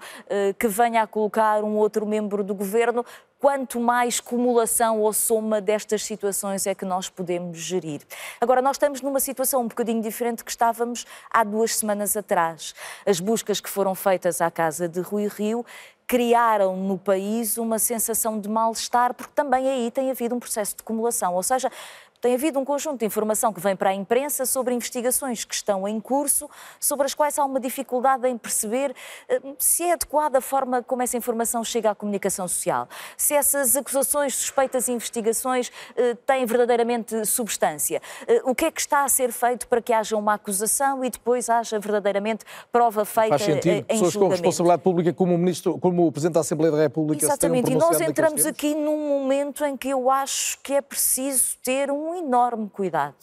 que venha a colocar um outro membro do governo, quanto mais cumulação ou soma destas situações é que nós podemos gerir. Agora, nós estamos numa situação um bocadinho diferente que estávamos há duas semanas atrás. As buscas que foram feitas à casa de Rui Rio criaram no país uma sensação de mal-estar, porque também aí tem havido um processo de acumulação. Ou seja, tem havido um conjunto de informação que vem para a imprensa sobre investigações que estão em curso, sobre as quais há uma dificuldade em perceber eh, se é adequada a forma como essa informação chega à comunicação social, se essas acusações, suspeitas e investigações eh, têm verdadeiramente substância. Eh, o que é que está a ser feito para que haja uma acusação e depois haja verdadeiramente prova feita Faz sentido. em Pessoas julgamento. com responsabilidade pública como o, ministro, como o Presidente da Assembleia da República Exatamente, e nós entramos aqui num momento em que eu acho que é preciso ter um um enorme cuidado.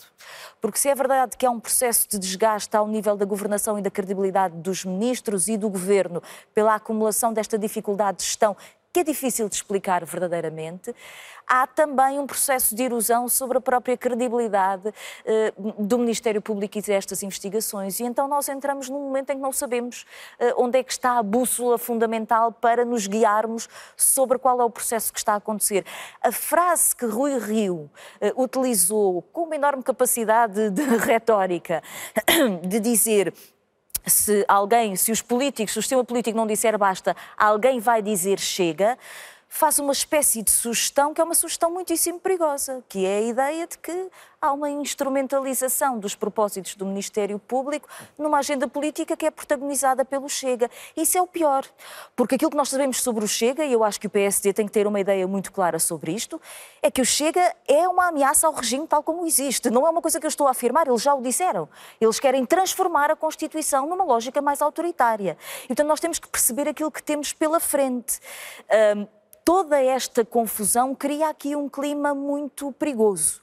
Porque se é verdade que há um processo de desgaste ao nível da governação e da credibilidade dos ministros e do governo pela acumulação desta dificuldade de gestão que é difícil de explicar verdadeiramente, há também um processo de erosão sobre a própria credibilidade eh, do Ministério Público e destas investigações. E então nós entramos num momento em que não sabemos eh, onde é que está a bússola fundamental para nos guiarmos sobre qual é o processo que está a acontecer. A frase que Rui Rio eh, utilizou com uma enorme capacidade de retórica, [COUGHS] de dizer se alguém, se os políticos, se o sistema político não disser basta, alguém vai dizer chega, faz uma espécie de sugestão que é uma sugestão muitíssimo perigosa, que é a ideia de que há uma instrumentalização dos propósitos do Ministério Público numa agenda política que é protagonizada pelo Chega. Isso é o pior, porque aquilo que nós sabemos sobre o Chega, e eu acho que o PSD tem que ter uma ideia muito clara sobre isto, é que o Chega é uma ameaça ao regime tal como existe. Não é uma coisa que eu estou a afirmar, eles já o disseram. Eles querem transformar a Constituição numa lógica mais autoritária. Então nós temos que perceber aquilo que temos pela frente. Um, toda esta confusão cria aqui um clima muito perigoso.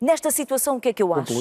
Nesta situação, o que é que eu acho?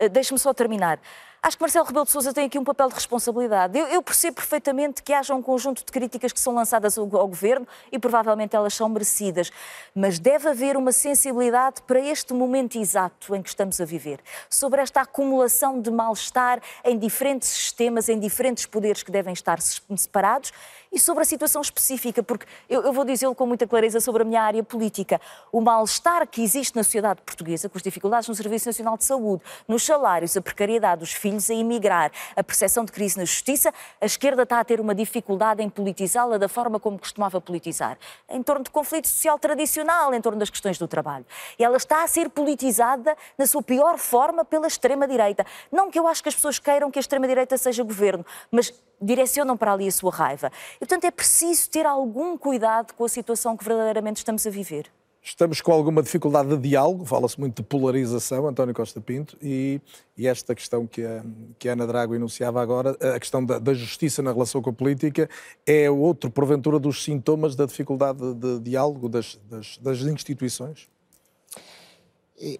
Uh, Deixe-me só terminar. Acho que Marcelo Rebelo de Sousa tem aqui um papel de responsabilidade. Eu, eu, percebo perfeitamente que haja um conjunto de críticas que são lançadas ao, ao, governo e provavelmente elas são merecidas, mas deve haver uma sensibilidade para este momento exato em que estamos a viver, sobre esta acumulação de mal-estar em diferentes sistemas, em diferentes poderes que devem estar separados e sobre a situação específica, porque eu, eu vou dizê-lo com muita clareza sobre a minha área política. O mal-estar que existe na sociedade portuguesa, com as dificuldades no Serviço Nacional de Saúde, nos salários, a precariedade, os filhos filhos a emigrar. A percepção de crise na justiça, a esquerda está a ter uma dificuldade em politizá-la da forma como costumava politizar, em torno de conflito social tradicional, em torno das questões do trabalho. E ela está a ser politizada na sua pior forma pela extrema-direita. Não que eu acho que as pessoas queiram que a extrema-direita seja governo, mas direcionam para ali a sua raiva. E, portanto, é preciso ter algum cuidado com a situação que verdadeiramente estamos a viver. Estamos com alguma dificuldade de diálogo, fala-se muito de polarização, António Costa Pinto, e, e, esta questão que a, que a Ana Drago enunciava agora, a questão da, da, justiça na relação com a política, é outro, porventura, dos sintomas da dificuldade de, de diálogo das, das, das instituições?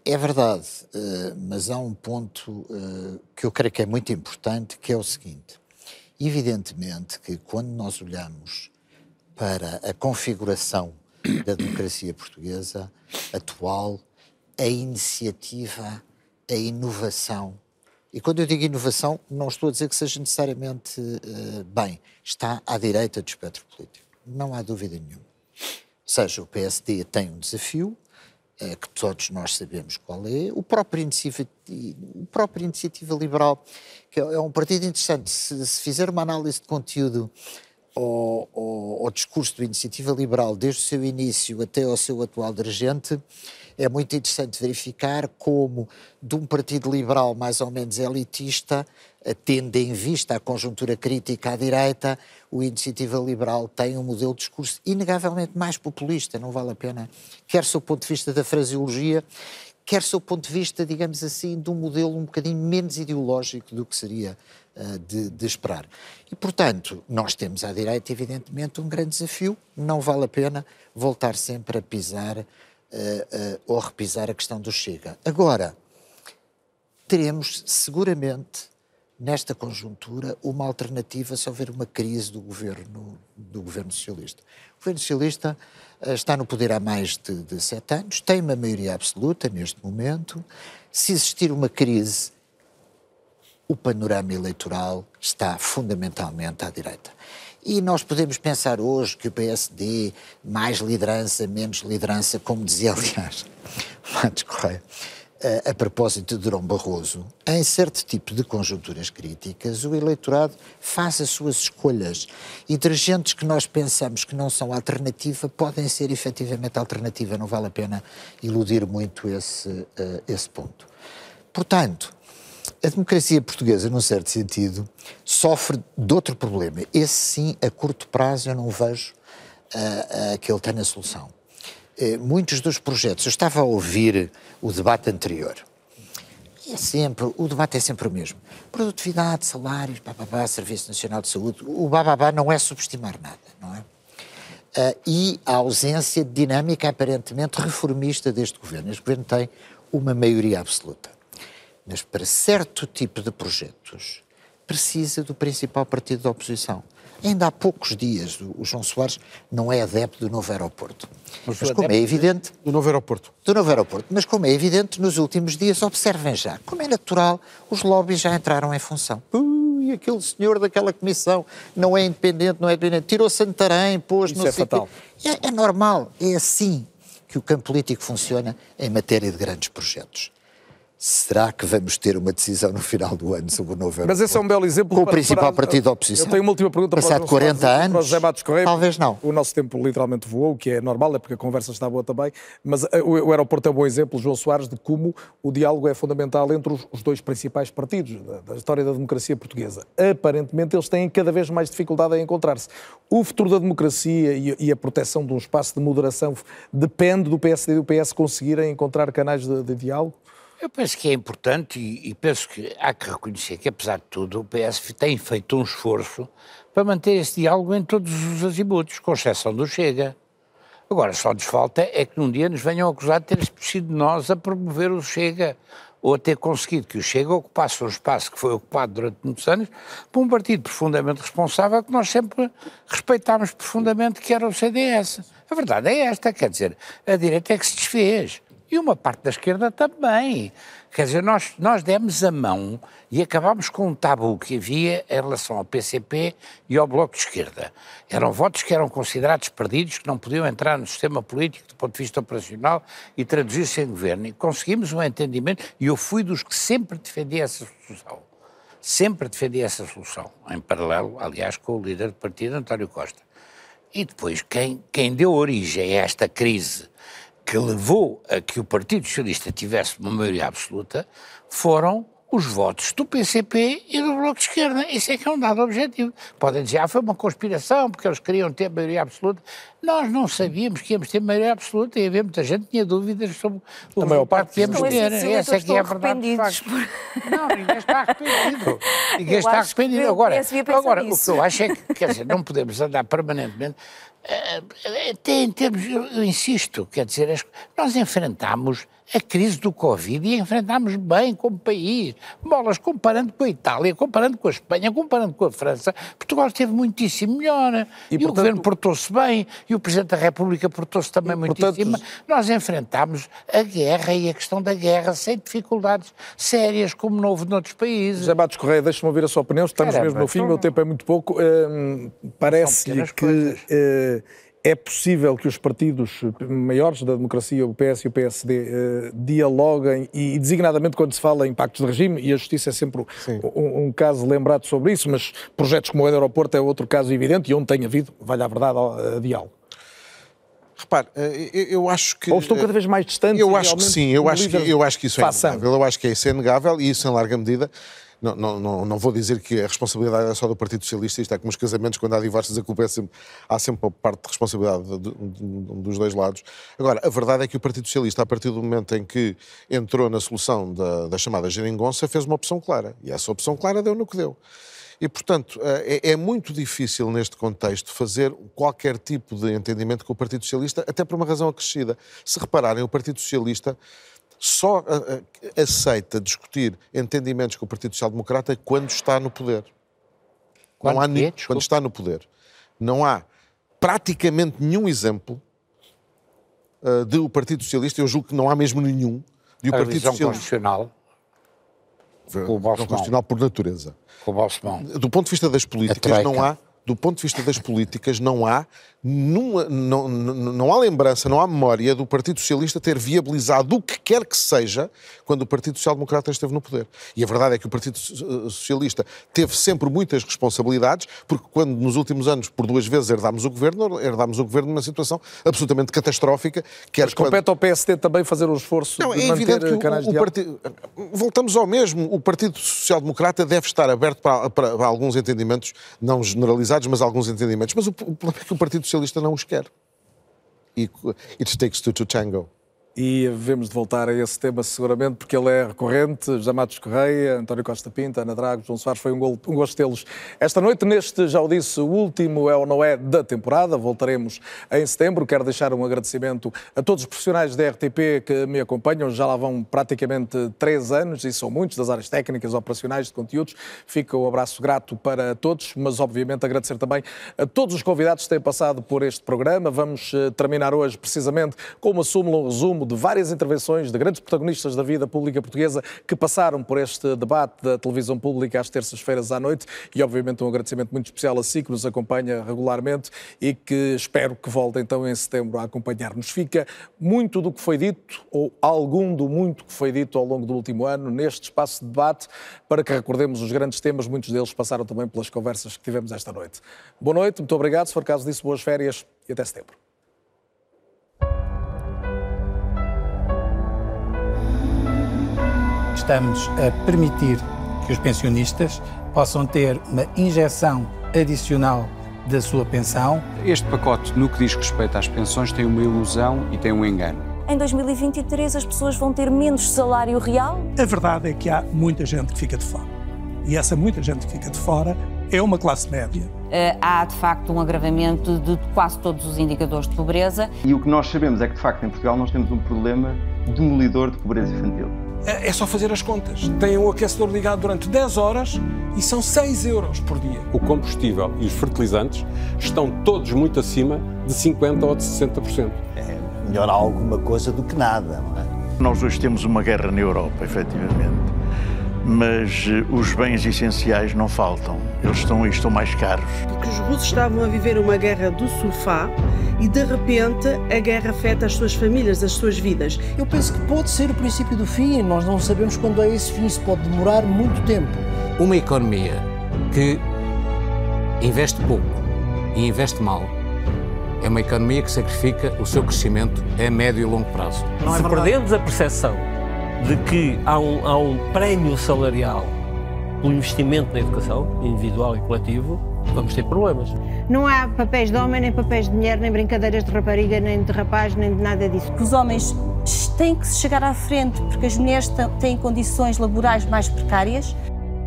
É verdade, eh, mas há um ponto eh, que eu creio que é muito importante, que é o seguinte. Evidentemente que quando nós olhamos para a configuração da democracia portuguesa atual, a iniciativa, a inovação, e quando eu digo inovação, não estou a dizer que seja necessariamente uh, bem, está à direita do espectro político, não há dúvida nenhuma. Ou seja, o PSD tem um desafio, uh, que todos nós sabemos qual é, o próprio Iniciativa, o próprio iniciativa Liberal que é um partido interessante. Se, se fizer uma análise de conteúdo ao, ao, ao, discurso do Iniciativa Liberal, desde o seu início até ao seu atual dirigente, é muito interessante verificar como, de um partido liberal mais ou menos elitista, tendo em vista a conjuntura crítica à direita, o Iniciativa Liberal tem um modelo de discurso inegavelmente mais populista, não vale a pena, quer do ponto de vista da fraseologia, quer do ponto de vista, digamos assim, de um modelo um bocadinho menos ideológico do que seria de, de, esperar. E, portanto, nós temos à direita, evidentemente, um grande desafio. Não vale a pena voltar sempre a pisar uh, uh, ou repisar a questão do Chega. Agora, teremos seguramente, nesta conjuntura, uma alternativa se houver uma crise do governo, do governo socialista. O governo socialista eh, está no poder há mais de, de sete anos, tem uma maioria absoluta neste momento. Se existir uma crise, o panorama eleitoral está fundamentalmente à direita. E nós podemos pensar hoje que o PSD, mais liderança, menos liderança, como dizia, [LAUGHS] aliás, Matos Correia, a, a propósito de Durão Barroso, em certo tipo de conjunturas críticas, o eleitorado faz as suas escolhas e dirigentes que nós pensamos que não são alternativa podem ser efetivamente alternativa, não vale a pena iludir muito esse, uh, esse ponto. Portanto, a democracia portuguesa, num certo sentido, sofre de outro problema. Esse sim, a curto prazo, eu não vejo uh, uh, que ele tenha solução eh, muitos dos projetos, eu estava a ouvir o debate anterior, é sempre, o debate é sempre o mesmo. Produtividade, salários, bababá, Serviço Nacional de Saúde, o bababá não é subestimar nada, não é? Uh, e a ausência de dinâmica aparentemente reformista deste governo. Este governo tem uma maioria absoluta. Mas para certo tipo de projetos precisa do principal partido da oposição. Ainda há poucos dias, o João Soares não é adepto do novo aeroporto. Mas, Mas como é evidente... Do novo aeroporto. Do novo aeroporto. Mas como é evidente, nos últimos dias, observem já, como é natural, os lobbies já entraram em função. Ui, aquele senhor daquela comissão não é independente, não é independente, tirou Santarém, pôs... Isso é fatal. É, é normal, é assim que o campo político funciona em matéria de grandes projetos. Será que vamos ter uma decisão no final do ano sobre o novo Mas esse é um belo exemplo. Com o principal para, partido da oposição. Eu tenho uma última pergunta Passado para 40 anos, para José Matos Correia. Talvez não. O nosso tempo literalmente voou, o que é normal, é porque a conversa está boa também. Mas eh, o, o aeroporto é um bom exemplo, João Soares, de como o diálogo é fundamental entre os, os dois principais partidos da, da, história da democracia portuguesa. Aparentemente, eles têm cada vez mais dificuldade em encontrar-se. O futuro da democracia e, e, a proteção de um espaço de moderação depende do PSD e do PS conseguirem encontrar canais de, de diálogo? Eu penso que é importante e, e, penso que há que reconhecer que, apesar de tudo, o PS tem feito um esforço para manter esse diálogo em todos os azimutos, com exceção do Chega. Agora, só nos falta é que num dia nos venham acusar de ter sido nós a promover o Chega, ou a ter conseguido que o Chega ocupasse um espaço que foi ocupado durante muitos anos por um partido profundamente responsável que nós sempre respeitámos profundamente, que era o CDS. A verdade é esta, quer dizer, a direita é que se desfez e uma parte da esquerda também. Quer dizer, nós, nós demos a mão e acabámos com um tabu que havia em relação ao PCP e ao Bloco de Esquerda. Eram votos que eram considerados perdidos, que não podiam entrar no sistema político do ponto de vista operacional e traduzir-se em governo. E conseguimos um entendimento, e eu fui dos que sempre defendi essa solução. sempre defendi essa solução, em paralelo, aliás, com o líder do partido, António Costa. E depois, quem, quem deu origem a esta crise que levou a que o Partido Socialista tivesse uma maioria absoluta foram os votos do PCP e do Bloco de Esquerda. Isso é que é um dado objetivo. Podem dizer, ah, foi uma conspiração, porque eles queriam ter maioria absoluta. Nós não sabíamos que íamos ter maioria absoluta e havia muita gente que tinha dúvidas sobre o maior parte que íamos ter. Essa é que é a verdade. Por... Não, ninguém está arrependido. [LAUGHS] Ninguém está arrependido. Agora, agora o que eu acho é que, quer dizer, não podemos andar permanentemente até em termos, eu insisto, quer dizer, nós enfrentámos a crise do Covid e enfrentámos bem como país. Bolas, comparando com a Itália, comparando com a Espanha, comparando com a França, Portugal esteve muitíssimo melhor. E, e portanto, o governo portou-se bem, e o Presidente da República portou-se também e, muitíssimo portanto, Nós enfrentámos a guerra e a questão da guerra sem dificuldades sérias, como não houve noutros países. José Matos Correia, deixe-me ouvir a sua opinião, estamos Caramba, mesmo no fim, o meu tempo é muito pouco. Hum, Parece-lhe que. É possível que os partidos maiores da democracia, o PS e o PSD, eh, dialoguem e, designadamente quando se fala em pactos de regime, e a justiça é sempre um, um, caso lembrado sobre isso, mas projetos como o do aeroporto é outro caso evidente e onde tem havido, vale a verdade, a diálogo. Repare, eh, eu acho que. Ou estão cada vez mais distantes? Eu acho que sim, eu acho que, eu acho que isso é inegável. Eu acho que isso é inegável e isso, em larga medida, não, não, não, não, vou dizer que a responsabilidade é só do Partido Socialista, isto é como os casamentos, quando há divórcios, a culpa é sempre, há sempre parte de responsabilidade de, de, de, dos dois lados. Agora, a verdade é que o Partido Socialista, a partir do momento em que entrou na solução da, da chamada geringonça, fez uma opção clara. E essa opção clara deu no que deu. E, portanto, eh, é, é, muito difícil neste contexto fazer qualquer tipo de entendimento com o Partido Socialista, até por uma razão acrescida. Se repararem, o Partido Socialista só eh, eh, aceita discutir entendimentos com o Partido Social Democrata quando está no poder. Quando, não há é? quando está no poder. Não há praticamente nenhum exemplo uh, de o Partido Socialista, eu julgo que não há mesmo nenhum, de o a Partido Socialista. constitucional. Com o constitucional por natureza. Com o Do ponto de vista das políticas, não há do ponto de vista das políticas, não há, numa, não, não há lembrança, não há memória do Partido Socialista ter viabilizado o que quer que seja quando o Partido Social Democrata esteve no poder. E a verdade é que o Partido Socialista teve sempre muitas responsabilidades, porque quando nos últimos anos, por duas vezes, herdámos o governo, herdámos o governo numa situação absolutamente catastrófica. Quer Mas compete quando... ao PSD também fazer um esforço não, de é manter canais o, o, partido... Voltamos ao mesmo. O Partido Social Democrata deve estar aberto para, para, para alguns entendimentos não generalizados mas alguns entendimentos. Mas o, o problema é que o Partido Socialista não os quer. E it takes two to tango e devemos de voltar a esse tema seguramente, porque ele é recorrente. José Matos Correia, António Costa Pinta, Ana Drago, João Soares, foi um, gol, um gosto tê-los esta noite. Neste, já o disse, o último é ou não é da temporada, voltaremos em setembro. Quero deixar um agradecimento a todos os profissionais da RTP que me acompanham, já lá vão praticamente três anos, e são muitos, das áreas técnicas, operacionais, de conteúdos. Fica o um abraço grato para todos, mas obviamente agradecer também a todos os convidados que têm passado por este programa. Vamos eh, terminar hoje precisamente com uma súmula, um resumo de várias intervenções de grandes protagonistas da vida pública portuguesa que passaram por este debate da televisão pública às terças-feiras à noite e, obviamente, um agradecimento muito especial a si que nos acompanha regularmente e que espero que volte então em setembro a acompanhar-nos. Fica muito do que foi dito, ou algum do muito que foi dito ao longo do último ano, neste espaço de debate, para que recordemos os grandes temas, muitos deles passaram também pelas conversas que tivemos esta noite. Boa noite, muito obrigado. Se for caso disso, boas férias e até setembro. Estamos a permitir que os pensionistas possam ter uma injeção adicional da sua pensão. Este pacote, no que diz respeito às pensões, tem uma ilusão e tem um engano. Em 2023 as pessoas vão ter menos salário real? A verdade é que há muita gente que fica de fora. E essa muita gente que fica de fora é uma classe média. Uh, há, de facto, um agravamento de quase todos os indicadores de pobreza. E o que nós sabemos é que, de facto, em Portugal nós temos um problema demolidor de pobreza infantil. É, é só fazer as contas. Tem o aquecedor ligado durante 10 horas e são 6 euros por dia. O combustível e os fertilizantes estão todos muito acima de 50% ou de 60%. É melhor alguma coisa do que nada, não é? Nós hoje temos uma guerra na Europa, efetivamente mas eh, os bens essenciais não faltam. Eles estão, estão mais caros. Porque os russos estavam a viver uma guerra do sofá e de repente a guerra afeta as suas famílias, as suas vidas. Eu penso que pode ser o princípio do fim, nós não sabemos quando é esse fim, isso pode demorar muito tempo. Uma economia que investe pouco e investe mal é uma economia que sacrifica o seu crescimento a médio e longo prazo. Não é Se perdemos a percepção de que há um, há um prémio salarial pelo investimento na educação, individual e coletivo, vamos ter problemas. Não há papéis de homem, nem papéis de mulher, nem brincadeiras de rapariga, nem de rapaz, nem de nada disso. Os homens têm que se chegar à frente porque as mulheres têm condições laborais mais precárias.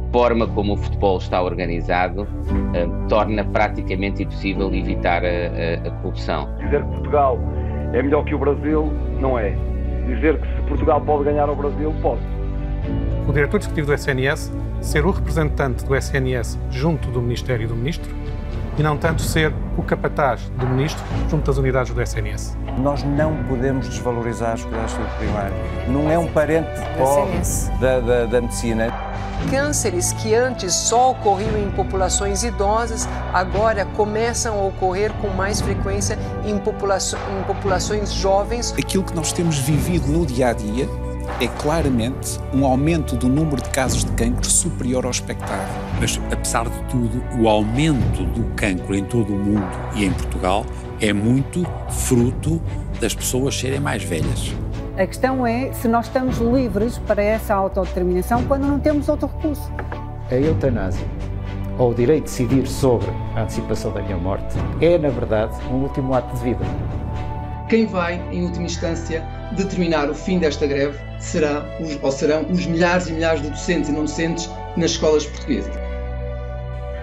A forma como o futebol está organizado uh, torna praticamente impossível evitar a, a, a corrupção. Dizer que Portugal é melhor que o Brasil, não é. Dizer que se Portugal pode ganhar ao Brasil, pode. O diretor executivo do SNS ser o representante do SNS junto do Ministério e do Ministro e não tanto ser o capataz do Ministro junto às unidades do SNS. Nós não podemos desvalorizar os cuidados de primário. Não é um parente pobre da, da, da medicina. Cânceres que antes só ocorriam em populações idosas, agora começam a ocorrer com mais frequência em, popula em populações jovens. Aquilo que nós temos vivido no dia a dia é claramente um aumento do número de casos de cancro superior ao expectável. Mas, apesar de tudo, o aumento do cancro em todo o mundo e em Portugal é muito fruto das pessoas serem mais velhas. A questão é se nós estamos livres para essa autodeterminação quando não temos outro recurso. A eutanásia, ou o direito de decidir sobre a antecipação da minha morte, é, na verdade, um último ato de vida. Quem vai, em última instância, determinar o fim desta greve será, ou serão os milhares e milhares de docentes e não docentes nas escolas portuguesas.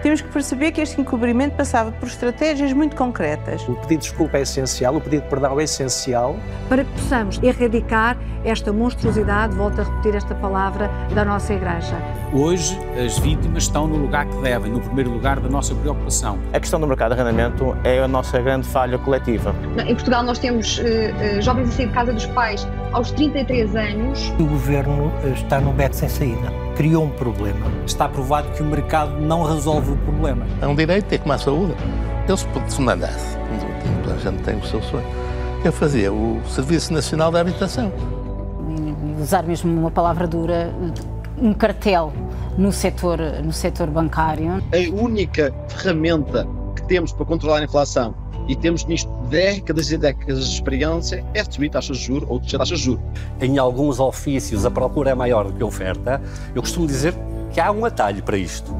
Temos que perceber que este encobrimento passava por estratégias muito concretas. O pedido de desculpa é essencial, o pedido de perdão é essencial. Para que possamos erradicar esta monstruosidade, volto a repetir esta palavra, da nossa Igreja. Hoje, as vítimas estão no lugar que devem, no primeiro lugar da nossa preocupação. A questão do mercado de arrendamento é a nossa grande falha coletiva. Em Portugal, nós temos uh, uh, jovens a sair de casa dos pais aos 33 anos. O governo está num beco sem saída. Criou um problema. Está provado que o mercado não resolve o problema. É um direito ter como a saúde. Eu, se mandasse, a gente tem o seu sonho, eu fazia o Serviço Nacional da Habitação. Usar mesmo uma palavra dura, um cartel no setor, no setor bancário. A única ferramenta que temos para controlar a inflação e temos nisto décadas e décadas de experiência, é subir taxas de juros ou descer taxas de juros. Em alguns ofícios a procura é maior do que a oferta. Eu costumo dizer que há um atalho para isto.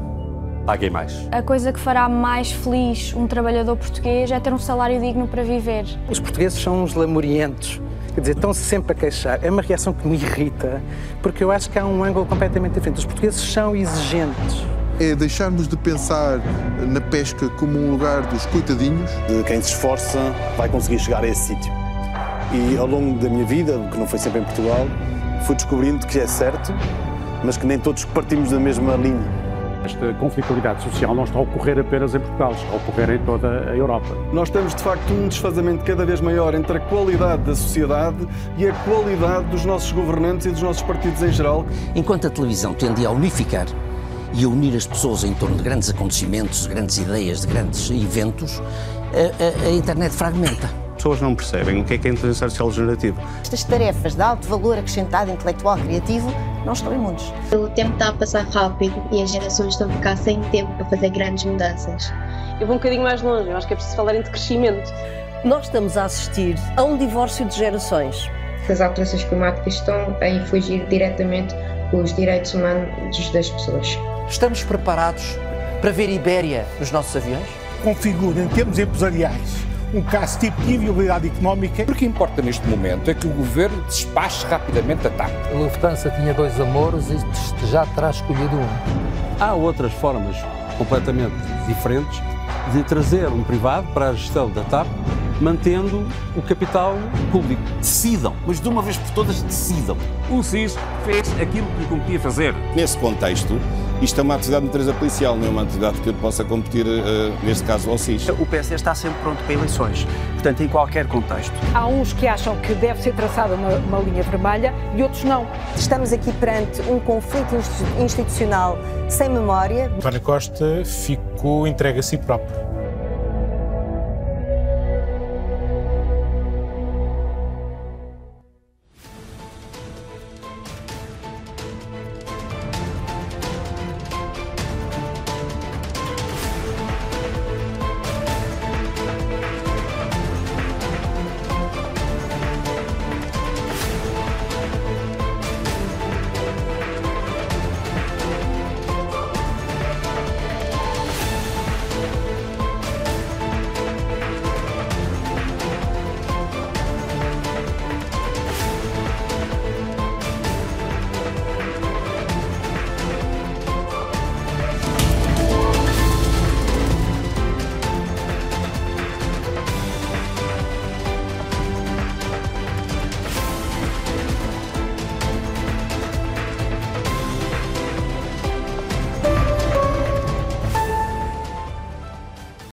Paguem mais. A coisa que fará mais feliz um trabalhador português é ter um salário digno para viver. Os portugueses são uns lamurientos. Quer dizer, estão sempre a queixar. É uma reação que me irrita, porque eu acho que há um ângulo completamente diferente. Os portugueses são exigentes é deixarmos de pensar na pesca como um lugar dos coitadinhos. De quem se esforça vai conseguir chegar a esse sítio. E ao longo da minha vida, que não foi sempre em Portugal, fui descobrindo que é certo, mas que nem todos partimos da mesma linha. Esta conflitualidade social não está a ocorrer apenas em Portugal, está a ocorrer em toda a Europa. Nós temos, de facto, um desfazamento cada vez maior entre a qualidade da sociedade e a qualidade dos nossos governantes e dos nossos partidos em geral. Enquanto a televisão tende a unificar e a unir as pessoas em torno de grandes acontecimentos, de grandes ideias, de grandes eventos, a, a, a internet fragmenta. As pessoas não percebem o que é que é a inteligência artificial generativa. Estas tarefas de alto valor acrescentado intelectual criativo não estão imundos. O tempo está a passar rápido e as gerações estão a ficar sem tempo para fazer grandes mudanças. Eu vou um bocadinho mais longe, eu acho que é preciso falar de crescimento. Nós estamos a assistir a um divórcio de gerações. As alterações climáticas estão a infligir diretamente os direitos humanos das pessoas. Estamos preparados para ver Ibéria nos nossos aviões? Configura, em termos empresariais, um caso tipo de inviolabilidade económica. O que importa neste momento é que o governo despache rapidamente a TAP. A Lufthansa tinha dois amores e já terá escolhido um. Há outras formas completamente diferentes de trazer um privado para a gestão da TAP, mantendo o capital público. Decidam, mas de uma vez por todas decidam. O SIS fez aquilo que lhe competia fazer. Nesse contexto, isto é uma atividade de natureza policial, não é uma atividade que possa competir, uh, neste caso, ao SIS. O PSD está sempre pronto para eleições, portanto, em qualquer contexto. Há uns que acham que deve ser traçada uma, uma linha vermelha e outros não. Estamos aqui perante um conflito institucional sem memória. António Costa ficou entregue a si próprio